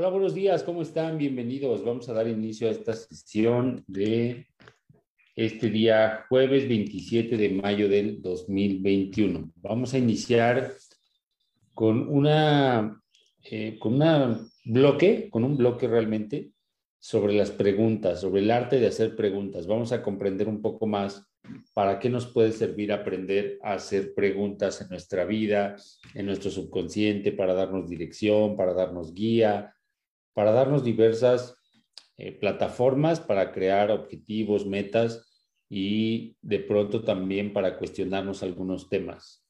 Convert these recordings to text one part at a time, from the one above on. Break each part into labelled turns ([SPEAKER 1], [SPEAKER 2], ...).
[SPEAKER 1] Hola, buenos días, ¿cómo están? Bienvenidos. Vamos a dar inicio a esta sesión de este día jueves 27 de mayo del 2021. Vamos a iniciar con una, eh, con una bloque, con un bloque realmente sobre las preguntas, sobre el arte de hacer preguntas. Vamos a comprender un poco más para qué nos puede servir aprender a hacer preguntas en nuestra vida, en nuestro subconsciente, para darnos dirección, para darnos guía, para darnos diversas eh, plataformas para crear objetivos, metas y de pronto también para cuestionarnos algunos temas.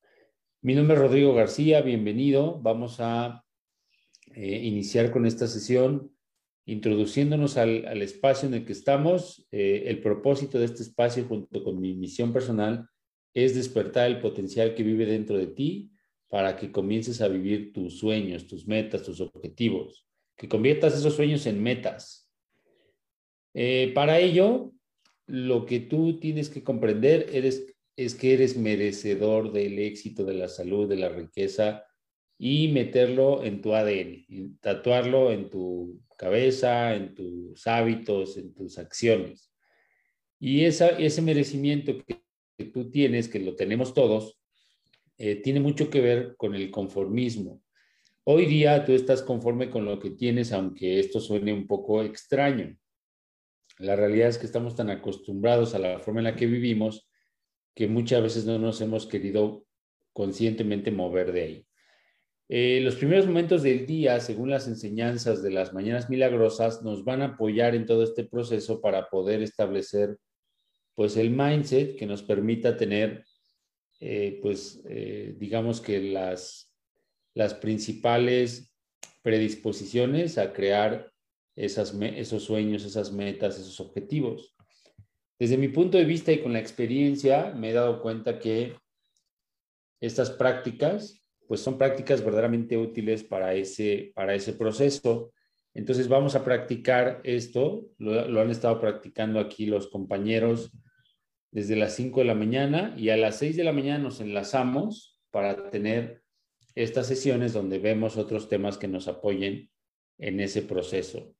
[SPEAKER 1] Mi nombre es Rodrigo García, bienvenido. Vamos a eh, iniciar con esta sesión introduciéndonos al, espacio en el que estamos. Eh, el propósito de este espacio junto con mi misión personal es despertar el potencial que vive dentro de ti para que comiences a vivir tus sueños, tus metas, tus objetivos que conviertas esos sueños en metas. Eh, para ello, lo que tú tienes que comprender es que eres merecedor del éxito, de la salud, de la riqueza y meterlo en tu ADN, tatuarlo en tu cabeza, en tus hábitos, en tus acciones. Y ese merecimiento que, tú tienes, que lo tenemos todos, eh, tiene mucho que ver con el conformismo. Hoy día tú estás conforme con lo que tienes, aunque esto suene un poco extraño. La realidad es que estamos tan acostumbrados a la forma en la que vivimos que muchas veces no nos hemos querido conscientemente mover de ahí. Eh, los primeros momentos del día, según las enseñanzas de las mañanas milagrosas, nos van a apoyar en todo este proceso para poder establecer pues el mindset que nos permita tener eh, pues eh, digamos que las las principales predisposiciones a crear esas, esos sueños, esas metas, esos objetivos. Desde mi punto de vista y con la experiencia, me he dado cuenta que estas prácticas, pues son prácticas verdaderamente útiles para ese, para ese proceso. Entonces vamos a practicar esto, lo, lo han estado practicando aquí los compañeros desde las 5 de la mañana y a las 6 de la mañana nos enlazamos para tener estas sesiones donde vemos otros temas que nos apoyen en ese proceso.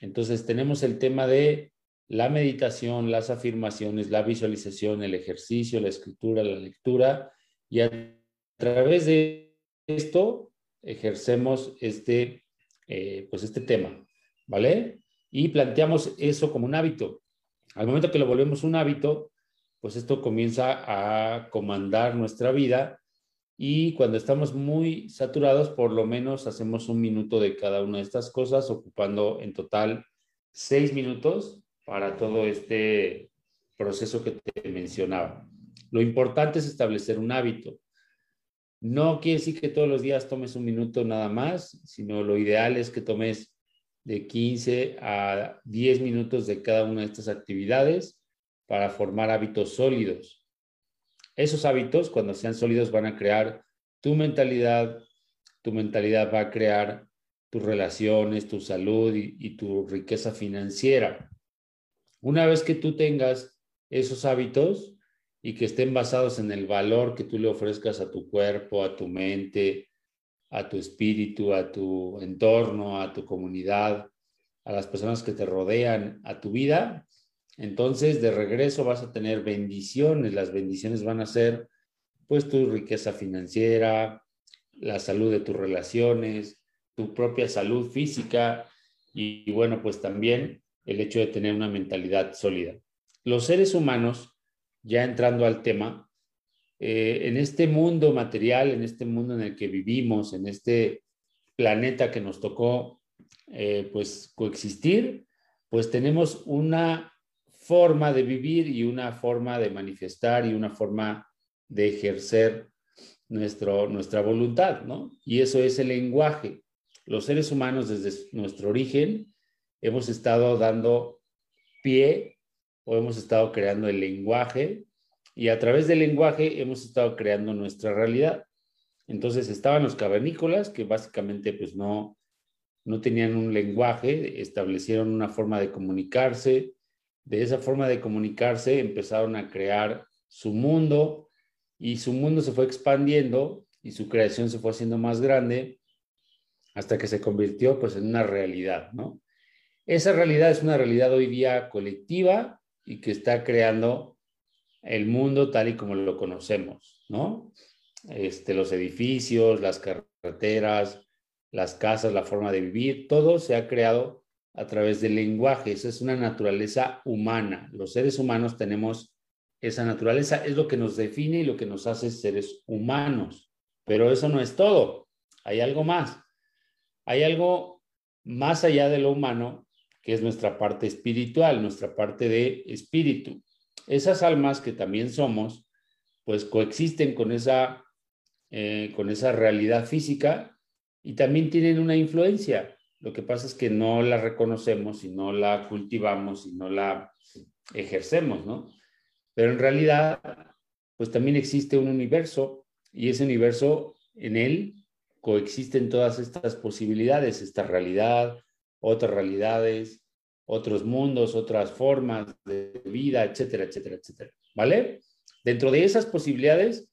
[SPEAKER 1] Entonces tenemos el tema de la meditación, las afirmaciones, la visualización, el ejercicio, la escritura, la lectura y a través de esto ejercemos este, eh, pues este tema, ¿vale? Y planteamos eso como un hábito. Al momento que lo volvemos un hábito, pues esto comienza a comandar nuestra vida y cuando estamos muy saturados, por lo menos hacemos un minuto de cada una de estas cosas, ocupando en total seis minutos para todo este proceso que te mencionaba. Lo importante es establecer un hábito. No quiere decir que todos los días tomes un minuto nada más, sino lo ideal es que tomes de 15 a 10 minutos de cada una de estas actividades para formar hábitos sólidos. Esos hábitos, cuando sean sólidos, van a crear tu mentalidad, tu mentalidad va a crear tus relaciones, tu salud y, tu riqueza financiera. Una vez que tú tengas esos hábitos y que estén basados en el valor que tú le ofrezcas a tu cuerpo, a tu mente, a tu espíritu, a tu entorno, a tu comunidad, a las personas que te rodean, a tu vida, entonces, de regreso vas a tener bendiciones. Las bendiciones van a ser, pues, tu riqueza financiera, la salud de tus relaciones, tu propia salud física y, bueno, pues también el hecho de tener una mentalidad sólida. Los seres humanos, ya entrando al tema, eh, en este mundo material, en este mundo en el que vivimos, en este planeta que nos tocó, eh, pues, coexistir, pues tenemos una forma de vivir y una forma de manifestar y una forma de ejercer nuestro, nuestra voluntad, ¿no? Y eso es el lenguaje. Los seres humanos desde nuestro origen hemos estado dando pie o hemos estado creando el lenguaje y a través del lenguaje hemos estado creando nuestra realidad. Entonces estaban los cavernícolas que básicamente pues no, no tenían un lenguaje, establecieron una forma de comunicarse, de esa forma de comunicarse empezaron a crear su mundo y su mundo se fue expandiendo y su creación se fue haciendo más grande hasta que se convirtió pues en una realidad, ¿no? Esa realidad es una realidad hoy día colectiva y que está creando el mundo tal y como lo conocemos, ¿no? Este, los edificios, las carreteras, las casas, la forma de vivir, todo se ha creado a través del lenguaje. Esa es una naturaleza humana. Los seres humanos tenemos esa naturaleza, es lo que nos define y lo que nos hace seres humanos. Pero eso no es todo. Hay algo más. Hay algo más allá de lo humano, que es nuestra parte espiritual, nuestra parte de espíritu. Esas almas que también somos, pues coexisten con esa, eh, con esa realidad física y también tienen una influencia. Lo que pasa es que no la reconocemos y no la cultivamos y no la ejercemos, ¿no? Pero en realidad, pues también existe un universo y ese universo, en él coexisten todas estas posibilidades, esta realidad, otras realidades, otros mundos, otras formas de vida, etcétera, etcétera, etcétera. ¿Vale? Dentro de esas posibilidades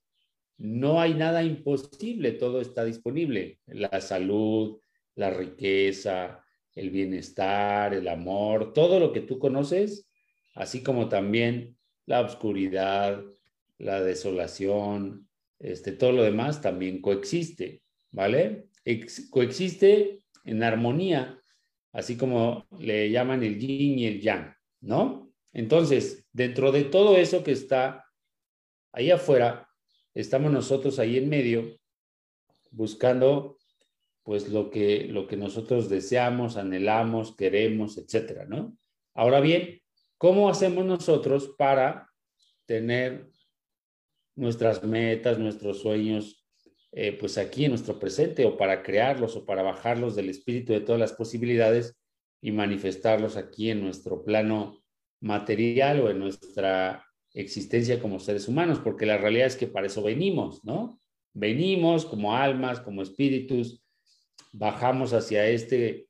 [SPEAKER 1] no hay nada imposible, todo está disponible. La salud, la riqueza, el bienestar, el amor, todo lo que tú conoces, así como también la oscuridad, la desolación, este, todo lo demás también coexiste, ¿vale? coexiste en armonía, así como le llaman el yin y el yang, ¿no? Entonces, dentro de todo eso que está ahí afuera, estamos nosotros ahí en medio buscando pues lo que, lo que nosotros deseamos, anhelamos, queremos, etcétera, ¿no? Ahora bien, ¿cómo hacemos nosotros para tener nuestras metas, nuestros sueños, eh, pues aquí en nuestro presente o para crearlos o para bajarlos del espíritu de todas las posibilidades y manifestarlos aquí en nuestro plano material o en nuestra existencia como seres humanos, porque la realidad es que para eso venimos, ¿no? Venimos como almas, como espíritus, bajamos hacia este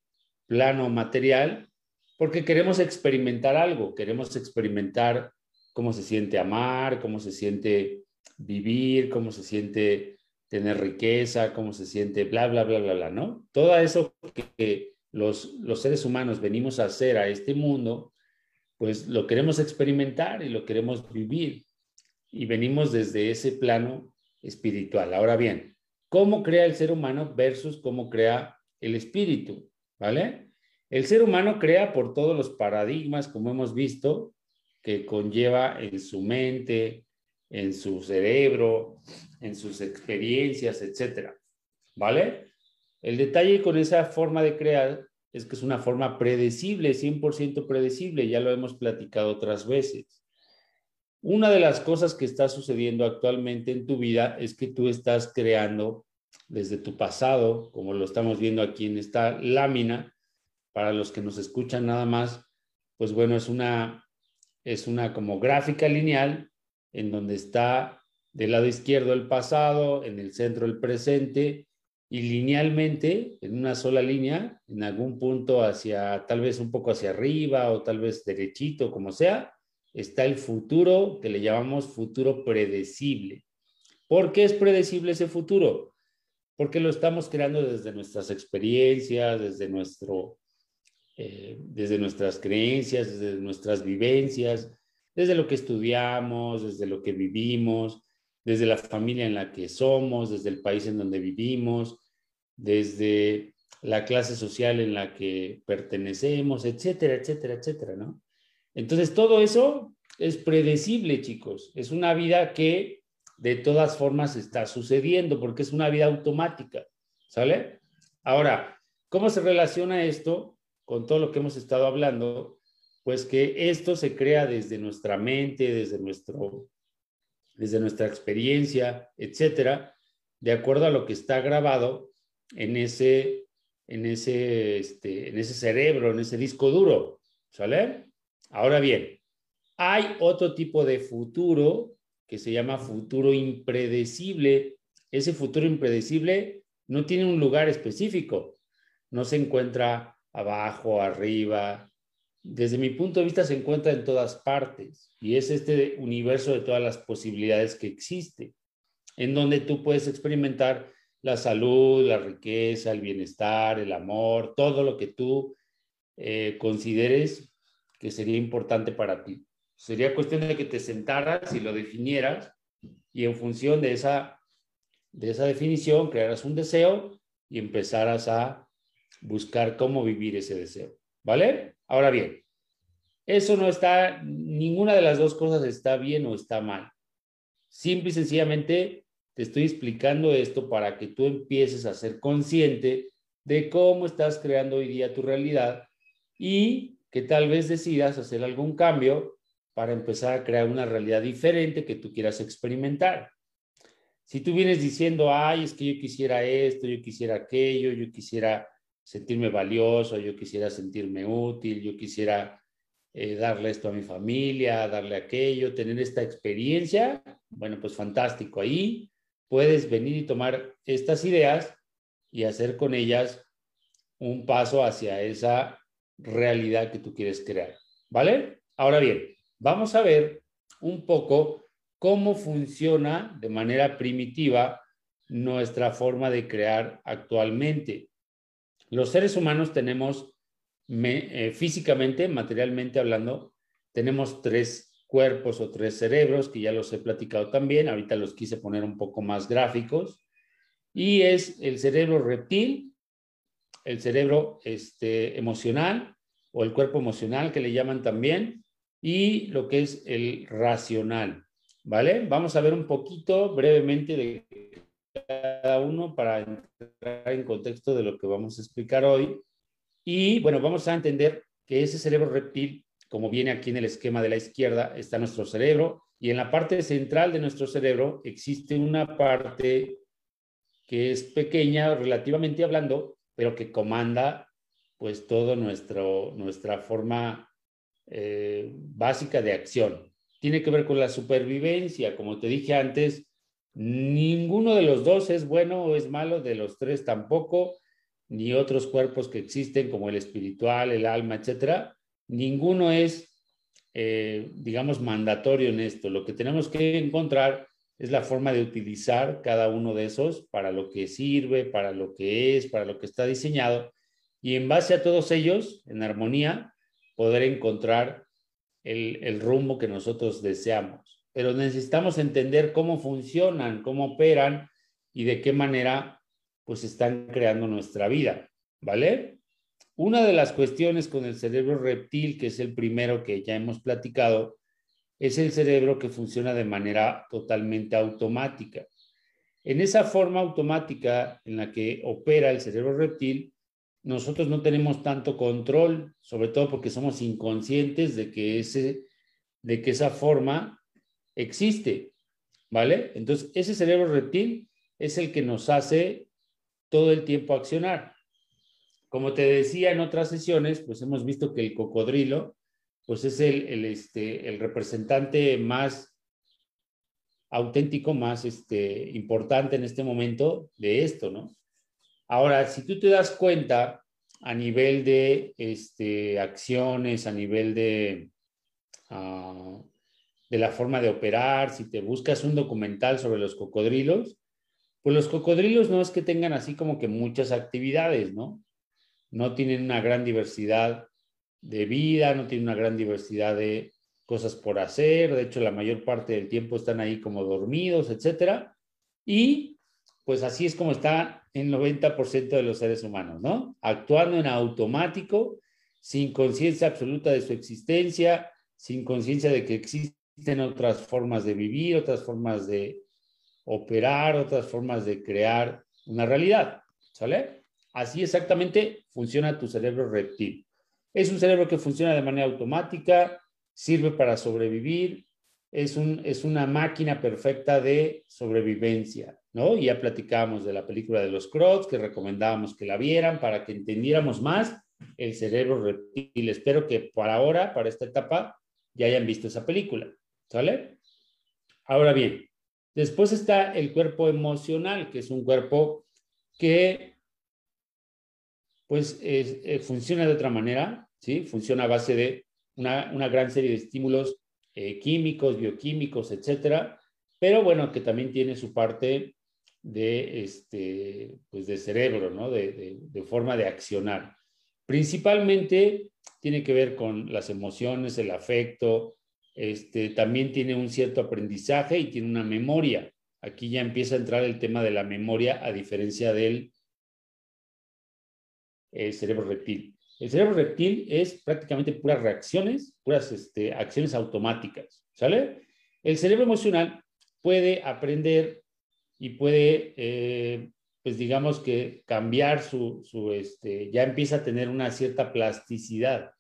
[SPEAKER 1] plano material porque queremos experimentar algo, queremos experimentar cómo se siente amar, cómo se siente vivir, cómo se siente tener riqueza, cómo se siente bla, bla, bla, bla, bla, ¿no? Todo eso que los, los seres humanos venimos a hacer a este mundo, pues lo queremos experimentar y lo queremos vivir. Y venimos desde ese plano espiritual. Ahora bien, ¿cómo crea el ser humano versus cómo crea el espíritu? ¿Vale? El ser humano crea por todos los paradigmas, como hemos visto, que conlleva en su mente, en su cerebro, en sus experiencias, etcétera. ¿Vale? El detalle con esa forma de crear es que es una forma predecible, 100% predecible, ya lo hemos platicado otras veces. Una de las cosas que está sucediendo actualmente en tu vida es que tú estás creando desde tu pasado, como lo estamos viendo aquí en esta lámina, para los que nos escuchan nada más, pues bueno, es una, es una como gráfica lineal en donde está del lado izquierdo el pasado, en el centro el presente y linealmente, en una sola línea, en algún punto hacia, tal vez un poco hacia arriba o tal vez derechito, como sea, está el futuro que le llamamos futuro predecible. ¿Por qué es predecible ese futuro? Porque lo estamos creando desde nuestras experiencias, desde, nuestro, eh, desde nuestras creencias, desde nuestras vivencias, desde lo que estudiamos, desde lo que vivimos, desde la familia en la que somos, desde el país en donde vivimos, desde la clase social en la que pertenecemos, etcétera, etcétera, etcétera, ¿no? Entonces, todo eso es predecible, chicos. Es una vida que de todas formas está sucediendo porque es una vida automática, ¿sale? Ahora, ¿cómo se relaciona esto con todo lo que hemos estado hablando? Pues que esto se crea desde nuestra mente, desde nuestro desde nuestra experiencia, etcétera, de acuerdo a lo que está grabado en ese, en ese, este, en ese cerebro, en ese disco duro. ¿Sale? Ahora bien, hay otro tipo de futuro que se llama futuro impredecible. Ese futuro impredecible no tiene un lugar específico. No se encuentra abajo, arriba, desde mi punto de vista, se encuentra en todas partes y es este universo de todas las posibilidades que existe, en donde tú puedes experimentar la salud, la riqueza, el bienestar, el amor, todo lo que tú eh, consideres que sería importante para ti. Sería cuestión de que te sentaras y lo definieras y en función de esa, de esa definición crearas un deseo y empezaras a buscar cómo vivir ese deseo. ¿Vale? Ahora bien, eso no está, ninguna de las dos cosas está bien o está mal. Simple y sencillamente te estoy explicando esto para que tú empieces a ser consciente de cómo estás creando hoy día tu realidad y que tal vez decidas hacer algún cambio para empezar a crear una realidad diferente que tú quieras experimentar. Si tú vienes diciendo, ay, es que yo quisiera esto, yo quisiera aquello, yo quisiera sentirme valioso, yo quisiera sentirme útil, yo quisiera eh, darle esto a mi familia, darle aquello, tener esta experiencia, bueno, pues fantástico. Ahí puedes venir y tomar estas ideas y hacer con ellas un paso hacia esa realidad que tú quieres crear. ¿Vale? Ahora bien, vamos a ver un poco cómo funciona de manera primitiva nuestra forma de crear actualmente. Los seres humanos tenemos eh, físicamente, materialmente hablando, tenemos tres cuerpos o tres cerebros, que ya los he platicado también, ahorita los quise poner un poco más gráficos, y es el cerebro reptil, el cerebro este, emocional o el cuerpo emocional que le llaman también, y lo que es el racional, ¿vale? Vamos a ver un poquito brevemente de cada uno para entrar en contexto de lo que vamos a explicar hoy. Y bueno, vamos a entender que ese cerebro reptil, como viene aquí en el esquema de la izquierda, está nuestro cerebro y en la parte central de nuestro cerebro existe una parte que es pequeña relativamente hablando, pero que comanda pues nuestro, nuestra forma eh, básica de acción. Tiene que ver con la supervivencia, como te dije antes, Ninguno de los dos es bueno o es malo, de los tres tampoco, ni otros cuerpos que existen como el espiritual, el alma, etcétera. Ninguno es, eh, digamos, mandatorio en esto. Lo que tenemos que encontrar es la forma de utilizar cada uno de esos para lo que sirve, para lo que es, para lo que está diseñado. Y en base a todos ellos, en armonía, poder encontrar el, el rumbo que nosotros deseamos pero necesitamos entender cómo funcionan, cómo operan y de qué manera pues están creando nuestra vida, ¿vale? Una de las cuestiones con el cerebro reptil, que es el primero que ya hemos platicado, es el cerebro que funciona de manera totalmente automática. En esa forma automática en la que opera el cerebro reptil, nosotros no tenemos tanto control, sobre todo porque somos inconscientes de que, ese, de que esa forma existe, ¿vale? Entonces, ese cerebro reptil es el que nos hace todo el tiempo accionar. Como te decía en otras sesiones, pues hemos visto que el cocodrilo, pues es el, este, el representante más auténtico, más este, importante en este momento de esto, ¿no? Ahora, si tú te das cuenta a nivel de este, acciones, a nivel de, ah, de la forma de operar, si te buscas un documental sobre los cocodrilos, pues los cocodrilos no es que tengan así como que muchas actividades, ¿no? No tienen una gran diversidad de vida, no tienen una gran diversidad de cosas por hacer, de hecho la mayor parte del tiempo están ahí como dormidos, etcétera. Y pues así es como está el 90% de los seres humanos, ¿no? Actuando en automático, sin conciencia absoluta de su existencia, sin conciencia de que existe existen otras formas de vivir, otras formas de operar, otras formas de crear una realidad, ¿sale? Así exactamente funciona tu cerebro reptil. Es un cerebro que funciona de manera automática, sirve para sobrevivir, es, un, es una máquina perfecta de sobrevivencia, ¿no? Ya platicábamos de la película de los Crocs, que recomendábamos que la vieran para que entendiéramos más el cerebro reptil. Espero que por ahora, para esta etapa, ya hayan visto esa película. ¿Sale? Ahora bien, después está el cuerpo emocional, que es un cuerpo que pues eh, funciona de otra manera, ¿sí? Funciona a base de una, gran serie de estímulos eh, químicos, bioquímicos, etcétera, pero bueno, que también tiene su parte de, este, pues de cerebro, ¿no? De, de, forma de accionar. Principalmente tiene que ver con las emociones, el afecto, este, también tiene un cierto aprendizaje y tiene una memoria. Aquí ya empieza a entrar el tema de la memoria a diferencia del eh, cerebro reptil. El cerebro reptil es prácticamente puras reacciones, puras este, acciones automáticas, ¿sale? El cerebro emocional puede aprender y puede, eh, pues digamos que cambiar su, su, este, ya empieza a tener una cierta plasticidad,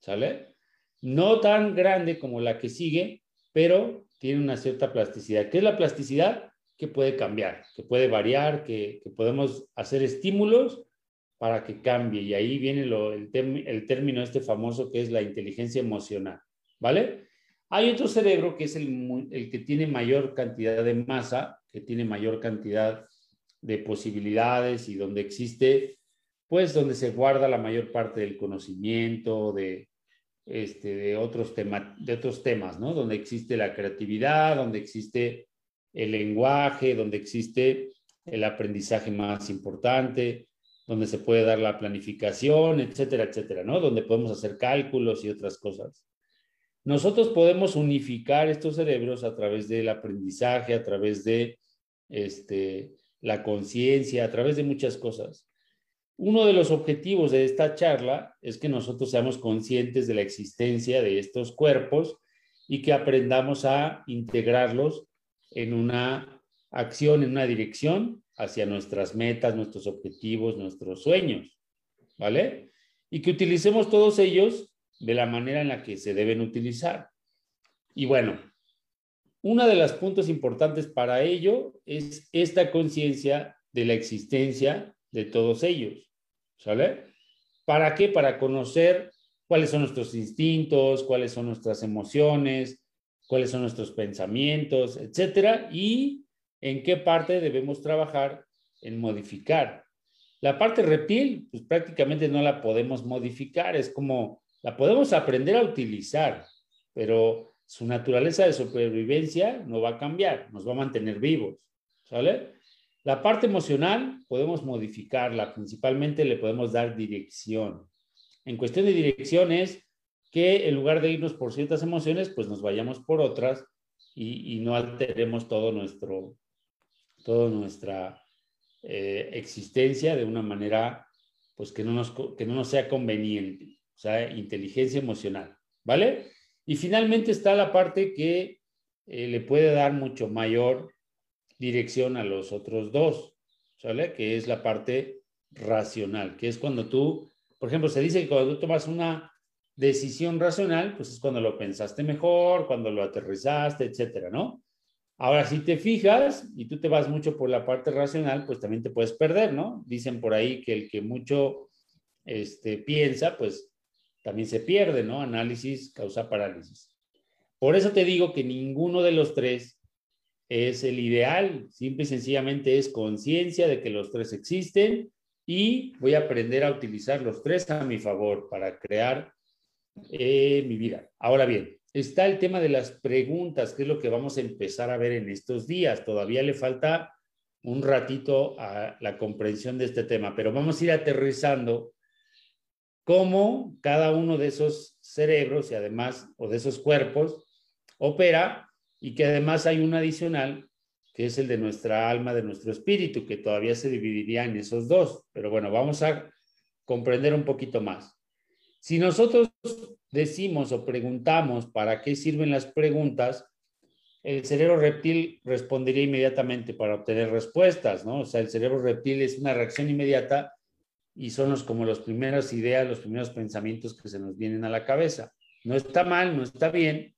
[SPEAKER 1] ¿sale? No tan grande como la que sigue, pero tiene una cierta plasticidad. ¿Qué es la plasticidad? Que puede cambiar, que puede variar, que podemos hacer estímulos para que cambie. Y ahí viene el, el, término este famoso que es la inteligencia emocional, ¿vale? Hay otro cerebro que es el, el que tiene mayor cantidad de masa, que tiene mayor cantidad de posibilidades y donde existe, pues donde se guarda la mayor parte del conocimiento, de, este, de, otros de otros temas, ¿no? Donde existe la creatividad, donde existe el lenguaje, donde existe el aprendizaje más importante, donde se puede dar la planificación, etcétera, etcétera, ¿no? Donde podemos hacer cálculos y otras cosas. Nosotros podemos unificar estos cerebros a través del aprendizaje, a través de este, la conciencia, a través de muchas cosas. Uno de los objetivos de esta charla es que nosotros seamos conscientes de la existencia de estos cuerpos y que aprendamos a integrarlos en una acción, en una dirección hacia nuestras metas, nuestros objetivos, nuestros sueños, ¿vale? Y que utilicemos todos ellos de la manera en la que se deben utilizar. Y bueno, uno de los puntos importantes para ello es esta conciencia de la existencia de todos ellos, ¿sale? ¿Para qué? Para conocer cuáles son nuestros instintos, cuáles son nuestras emociones, cuáles son nuestros pensamientos, etcétera, y en qué parte debemos trabajar en modificar. La parte reptil, pues prácticamente no la podemos modificar, es como la podemos aprender a utilizar, pero su naturaleza de supervivencia no va a cambiar, nos va a mantener vivos, ¿sale? La parte emocional podemos modificarla, principalmente le podemos dar dirección. En cuestión de dirección es que en lugar de irnos por ciertas emociones, pues nos vayamos por otras y, y no alteremos todo nuestro, toda nuestra eh, existencia de una manera pues que no, nos, que no nos sea conveniente, o sea, inteligencia emocional, ¿vale? Y finalmente está la parte que eh, le puede dar mucho mayor dirección a los otros dos, ¿sale? Que es la parte racional, que es cuando tú, por ejemplo, se dice que cuando tú tomas una decisión racional, pues es cuando lo pensaste mejor, cuando lo aterrizaste, etcétera, ¿no? Ahora, si te fijas y tú te vas mucho por la parte racional, pues también te puedes perder, ¿no? Dicen por ahí que el que mucho este, piensa, pues también se pierde, ¿no? Análisis causa parálisis. Por eso te digo que ninguno de los tres es el ideal, simple y sencillamente es conciencia de que los tres existen y voy a aprender a utilizar los tres a mi favor para crear eh, mi vida. Ahora bien, está el tema de las preguntas, que es lo que vamos a empezar a ver en estos días. Todavía le falta un ratito a la comprensión de este tema, pero vamos a ir aterrizando cómo cada uno de esos cerebros y además, o de esos cuerpos, opera y que además hay un adicional que es el de nuestra alma, de nuestro espíritu, que todavía se dividiría en esos dos. Pero bueno, vamos a comprender un poquito más. Si nosotros decimos o preguntamos para qué sirven las preguntas, el cerebro reptil respondería inmediatamente para obtener respuestas, ¿no? O sea, el cerebro reptil es una reacción inmediata y son como las primeras ideas, los primeros pensamientos que se nos vienen a la cabeza. No está mal, no está bien,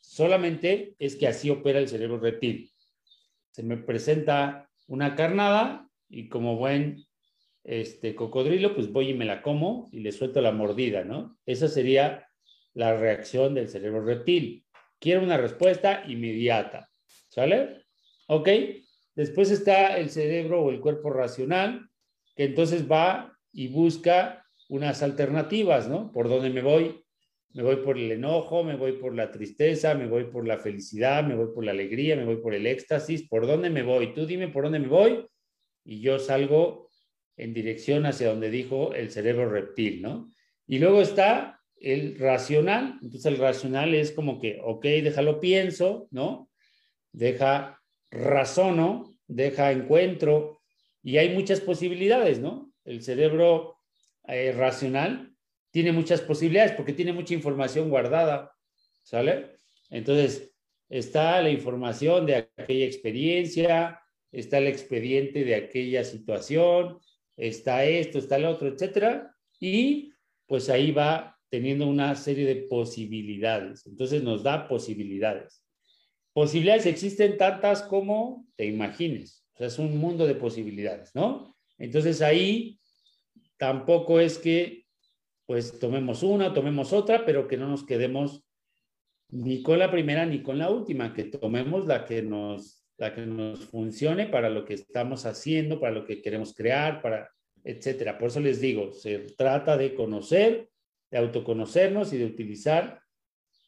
[SPEAKER 1] solamente es que así opera el cerebro reptil. Se me presenta una carnada y como buen este cocodrilo, pues voy y me la como y le suelto la mordida, ¿no? Esa sería la reacción del cerebro reptil. Quiero una respuesta inmediata, ¿sale? ¿Ok? Después está el cerebro o el cuerpo racional, que entonces va y busca unas alternativas, ¿no? ¿Por dónde me voy? me voy por el enojo, me voy por la tristeza, me voy por la felicidad, me voy por la alegría, me voy por el éxtasis, ¿por dónde me voy? Tú dime por dónde me voy y yo salgo en dirección hacia donde dijo el cerebro reptil, ¿no? Y luego está el racional, entonces el racional es como que, ok, déjalo pienso, ¿no? Deja razono, deja encuentro, y hay muchas posibilidades, ¿no? El cerebro eh, racional tiene muchas posibilidades porque tiene mucha información guardada, ¿sale? Entonces, está la información de aquella experiencia, está el expediente de aquella situación, está esto, está lo otro, etcétera, y pues ahí va teniendo una serie de posibilidades. Entonces nos da posibilidades. Posibilidades existen tantas como te imagines. O sea, es un mundo de posibilidades, ¿no? Entonces ahí tampoco es que pues tomemos una, tomemos otra, pero que no nos quedemos ni con la primera ni con la última, que tomemos la que nos, la que nos funcione para lo que estamos haciendo, para lo que queremos crear, para etcétera. Por eso les digo, se trata de conocer, de autoconocernos y de utilizar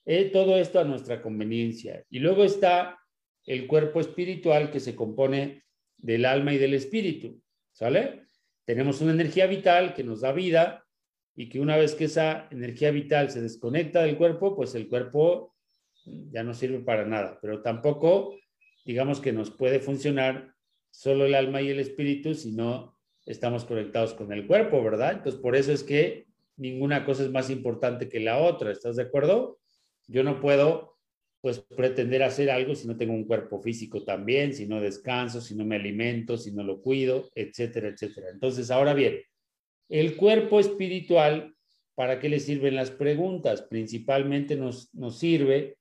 [SPEAKER 1] eh, todo esto a nuestra conveniencia. Y luego está el cuerpo espiritual que se compone del alma y del espíritu, ¿sale? Tenemos una energía vital que nos da vida, y que una vez que esa energía vital se desconecta del cuerpo, pues el cuerpo ya no sirve para nada, pero tampoco digamos que nos puede funcionar solo el alma y el espíritu si no estamos conectados con el cuerpo, ¿verdad? Entonces, por eso es que ninguna cosa es más importante que la otra, ¿estás de acuerdo? Yo no puedo, pues, pretender hacer algo si no tengo un cuerpo físico también, si no descanso, si no me alimento, si no lo cuido, etcétera, etcétera. Entonces, ahora bien, el cuerpo espiritual, ¿para qué le sirven las preguntas? Principalmente nos, sirve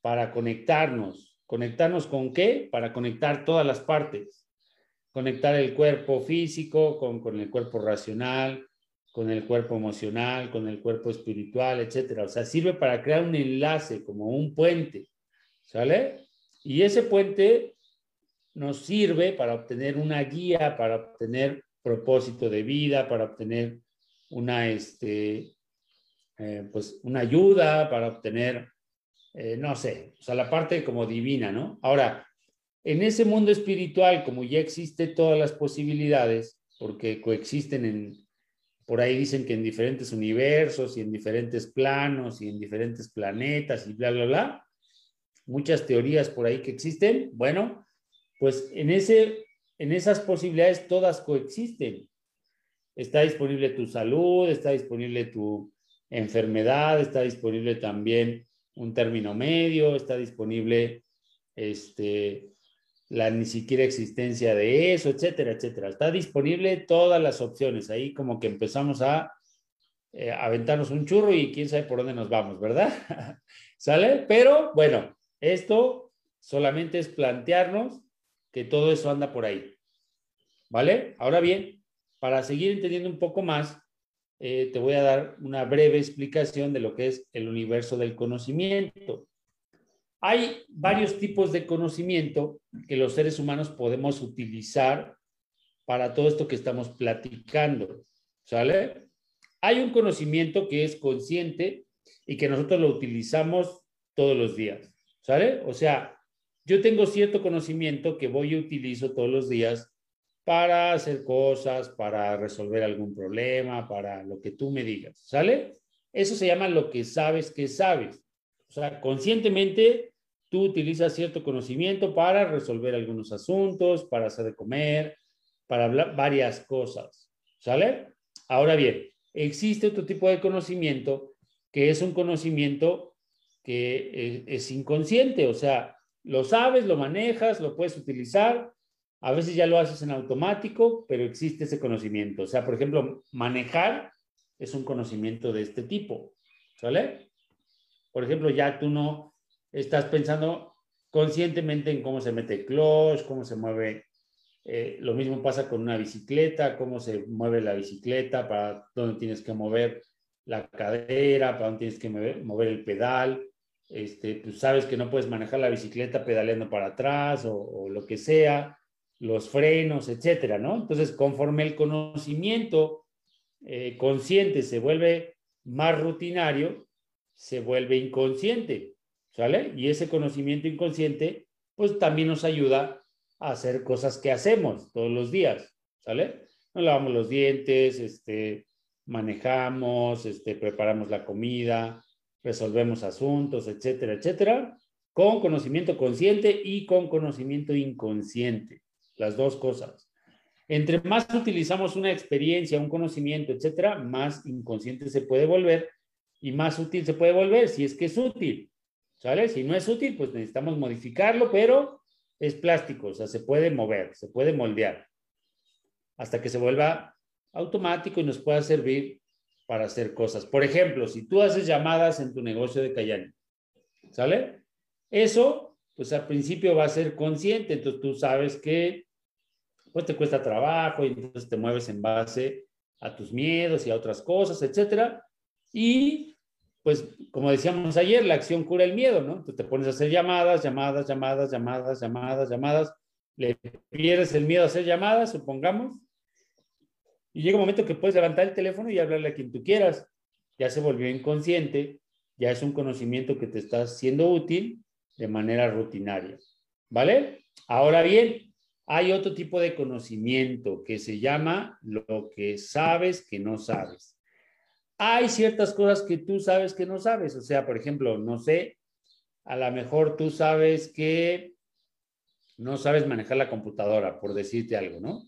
[SPEAKER 1] para conectarnos. ¿Conectarnos con qué? Para conectar todas las partes. Conectar el cuerpo físico con, con el cuerpo racional, con el cuerpo emocional, con el cuerpo espiritual, etcétera. O sea, sirve para crear un enlace, como un puente, ¿sale? Y ese puente nos sirve para obtener una guía, para obtener propósito de vida, para obtener una, este, eh, pues una ayuda, para obtener, eh, no sé, o sea, la parte como divina, ¿no? Ahora, en ese mundo espiritual, como ya existe todas las posibilidades, porque coexisten en, por ahí dicen que en diferentes universos y en diferentes planos y en diferentes planetas y bla, bla, bla, muchas teorías por ahí que existen, bueno, pues en ese en esas posibilidades todas coexisten. Está disponible tu salud, está disponible tu enfermedad, está disponible también un término medio, está disponible este, la ni siquiera existencia de eso, etcétera, etcétera. Está disponible todas las opciones. Ahí como que empezamos a eh, aventarnos un churro y quién sabe por dónde nos vamos, ¿verdad? ¿Sale? Pero bueno, esto solamente es plantearnos que todo eso anda por ahí. ¿Vale? Ahora bien, para seguir entendiendo un poco más, eh, te voy a dar una breve explicación de lo que es el universo del conocimiento. Hay varios tipos de conocimiento que los seres humanos podemos utilizar para todo esto que estamos platicando. ¿Sale? Hay un conocimiento que es consciente y que nosotros lo utilizamos todos los días. ¿Sale? O sea, yo tengo cierto conocimiento que voy y utilizo todos los días para hacer cosas, para resolver algún problema, para lo que tú me digas, ¿sale? Eso se llama lo que sabes que sabes. O sea, conscientemente tú utilizas cierto conocimiento para resolver algunos asuntos, para hacer de comer, para hablar varias cosas, ¿sale? Ahora bien, existe otro tipo de conocimiento que es un conocimiento que es, es inconsciente, o sea, lo sabes, lo manejas, lo puedes utilizar. A veces ya lo haces en automático, pero existe ese conocimiento. O sea, por ejemplo, manejar es un conocimiento de este tipo. ¿Sale? Por ejemplo, ya tú no estás pensando conscientemente en cómo se mete el clutch, cómo se mueve. Eh, lo mismo pasa con una bicicleta, cómo se mueve la bicicleta, para dónde tienes que mover la cadera, para dónde tienes que mover el pedal este, pues sabes que no puedes manejar la bicicleta pedaleando para atrás o, lo que sea, los frenos, etcétera, ¿no? Entonces, conforme el conocimiento eh, consciente se vuelve más rutinario, se vuelve inconsciente, ¿sale? Y ese conocimiento inconsciente, pues también nos ayuda a hacer cosas que hacemos todos los días, ¿sale? Nos lavamos los dientes, este, manejamos, este, preparamos la comida, resolvemos asuntos, etcétera, etcétera, con conocimiento consciente y con conocimiento inconsciente, las dos cosas. Entre más utilizamos una experiencia, un conocimiento, etcétera, más inconsciente se puede volver y más útil se puede volver si es que es útil. ¿Sale? Si no es útil, pues necesitamos modificarlo, pero es plástico, o sea, se puede mover, se puede moldear hasta que se vuelva automático y nos pueda servir para hacer cosas. Por ejemplo, si tú haces llamadas en tu negocio de Cayenne, ¿sale? Eso, pues al principio va a ser consciente, entonces tú sabes que pues te cuesta trabajo y entonces te mueves en base a tus miedos y a otras cosas, etcétera. Y pues como decíamos ayer, la acción cura el miedo, ¿no? Entonces te pones a hacer llamadas, llamadas, llamadas, llamadas, llamadas, llamadas, le pierdes el miedo a hacer llamadas, supongamos, y llega un momento que puedes levantar el teléfono y hablarle a quien tú quieras. Ya se volvió inconsciente, ya es un conocimiento que te está siendo útil de manera rutinaria. ¿Vale? Ahora bien, hay otro tipo de conocimiento que se llama lo que sabes que no sabes. Hay ciertas cosas que tú sabes que no sabes. O sea, por ejemplo, no sé, a lo mejor tú sabes que no sabes manejar la computadora, por decirte algo, ¿no?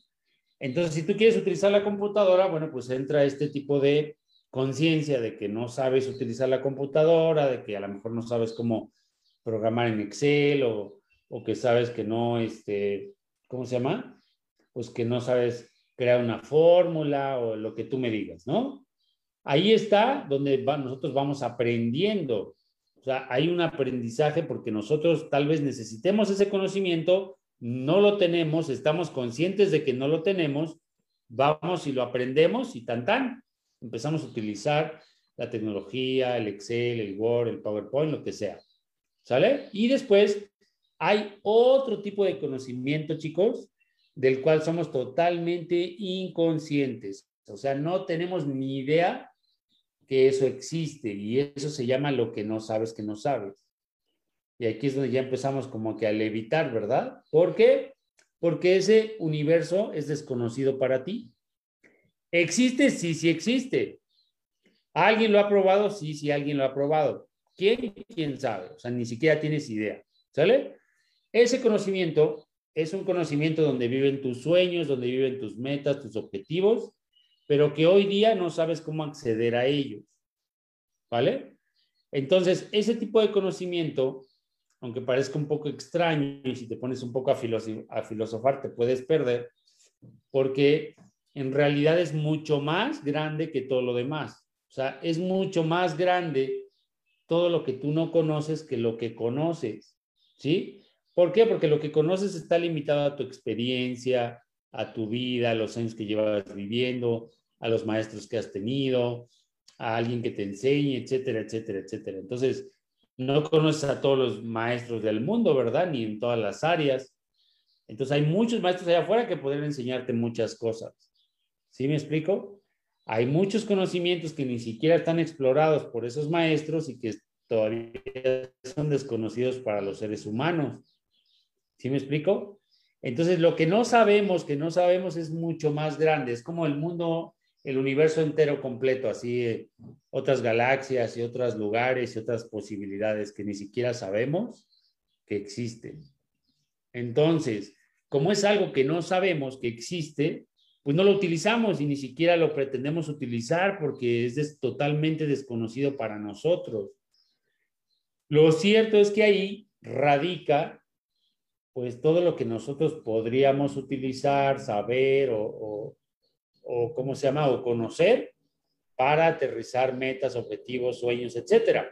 [SPEAKER 1] Entonces, si tú quieres utilizar la computadora, bueno, pues entra este tipo de conciencia de que no sabes utilizar la computadora, de que a lo mejor no sabes cómo programar en Excel o, o que sabes que no, este, ¿cómo se llama? Pues que no sabes crear una fórmula o lo que tú me digas, ¿no? Ahí está donde nosotros vamos aprendiendo. O sea, hay un aprendizaje porque nosotros tal vez necesitemos ese conocimiento no lo tenemos, estamos conscientes de que no lo tenemos, vamos y lo aprendemos y tan tan, empezamos a utilizar la tecnología, el Excel, el Word, el PowerPoint, lo que sea. ¿Sale? Y después hay otro tipo de conocimiento, chicos, del cual somos totalmente inconscientes. O sea, no tenemos ni idea que eso existe y eso se llama lo que no sabes que no sabes. Y aquí es donde ya empezamos como que a levitar, ¿verdad? ¿Por qué? Porque ese universo es desconocido para ti. ¿Existe? Sí, sí existe. ¿Alguien lo ha probado? Sí, sí, alguien lo ha probado. ¿Quién? ¿Quién sabe? O sea, ni siquiera tienes idea. ¿Sale? Ese conocimiento es un conocimiento donde viven tus sueños, donde viven tus metas, tus objetivos, pero que hoy día no sabes cómo acceder a ellos. ¿Vale? Entonces, ese tipo de conocimiento aunque parezca un poco extraño y si te pones un poco a, filosofar te puedes perder, porque en realidad es mucho más grande que todo lo demás. O sea, es mucho más grande todo lo que tú no conoces que lo que conoces. ¿Sí? ¿Por qué? Porque lo que conoces está limitado a tu experiencia, a tu vida, a los años que llevas viviendo, a los maestros que has tenido, a alguien que te enseñe, etcétera, etcétera, etcétera. Entonces, no conoces a todos los maestros del mundo, ¿verdad? Ni en todas las áreas. Entonces hay muchos maestros allá afuera que podrían enseñarte muchas cosas. ¿Sí me explico? Hay muchos conocimientos que ni siquiera están explorados por esos maestros y que todavía son desconocidos para los seres humanos. ¿Sí me explico? Entonces, lo que no sabemos, que no sabemos es mucho más grande. Es como el mundo el universo entero completo, así eh, otras galaxias y otros lugares y otras posibilidades que ni siquiera sabemos que existen. Entonces, como es algo que no sabemos que existe, pues no lo utilizamos y ni siquiera lo pretendemos utilizar porque es totalmente desconocido para nosotros. Lo cierto es que ahí radica pues todo lo que nosotros podríamos utilizar, saber o o cómo se llama, o conocer para aterrizar metas, objetivos, sueños, etcétera.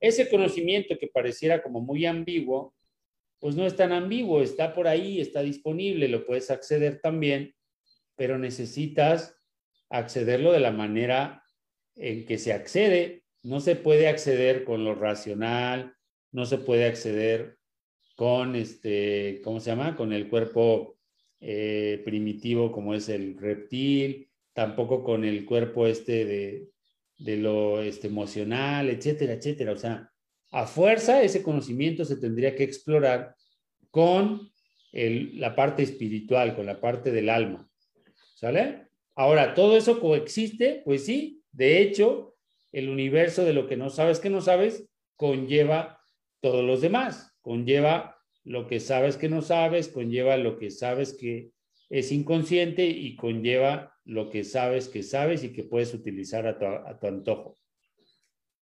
[SPEAKER 1] Ese conocimiento que pareciera como muy ambiguo, pues no es tan ambiguo, está por ahí, está disponible, lo puedes acceder también, pero necesitas accederlo de la manera en que se accede. No se puede acceder con lo racional, no se puede acceder con este, ¿cómo se llama? Con el cuerpo eh, primitivo como es el reptil, tampoco con el cuerpo este de, de lo este, emocional, etcétera, etcétera. O sea, a fuerza ese conocimiento se tendría que explorar con la parte espiritual, con la parte del alma. ¿Sale? Ahora, ¿todo eso coexiste? Pues sí, de hecho, el universo de lo que no sabes que no sabes conlleva todos los demás, conlleva lo que sabes que no sabes, conlleva lo que sabes que es inconsciente y conlleva lo que sabes que sabes y que puedes utilizar a tu, antojo.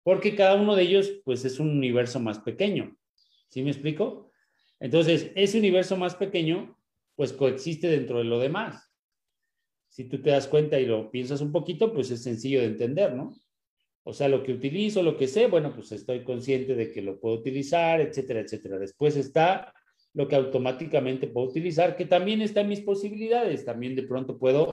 [SPEAKER 1] Porque cada uno de ellos, pues, es un universo más pequeño. ¿Sí me explico? Entonces, ese universo más pequeño, pues, coexiste dentro de lo demás si tú te das cuenta y lo piensas un poquito, pues es sencillo de entender, ¿no? O sea, lo que utilizo, lo que sé, bueno, pues estoy consciente de que lo puedo utilizar, etcétera, etcétera. Después está lo que automáticamente puedo utilizar, que también está en mis posibilidades. También de pronto puedo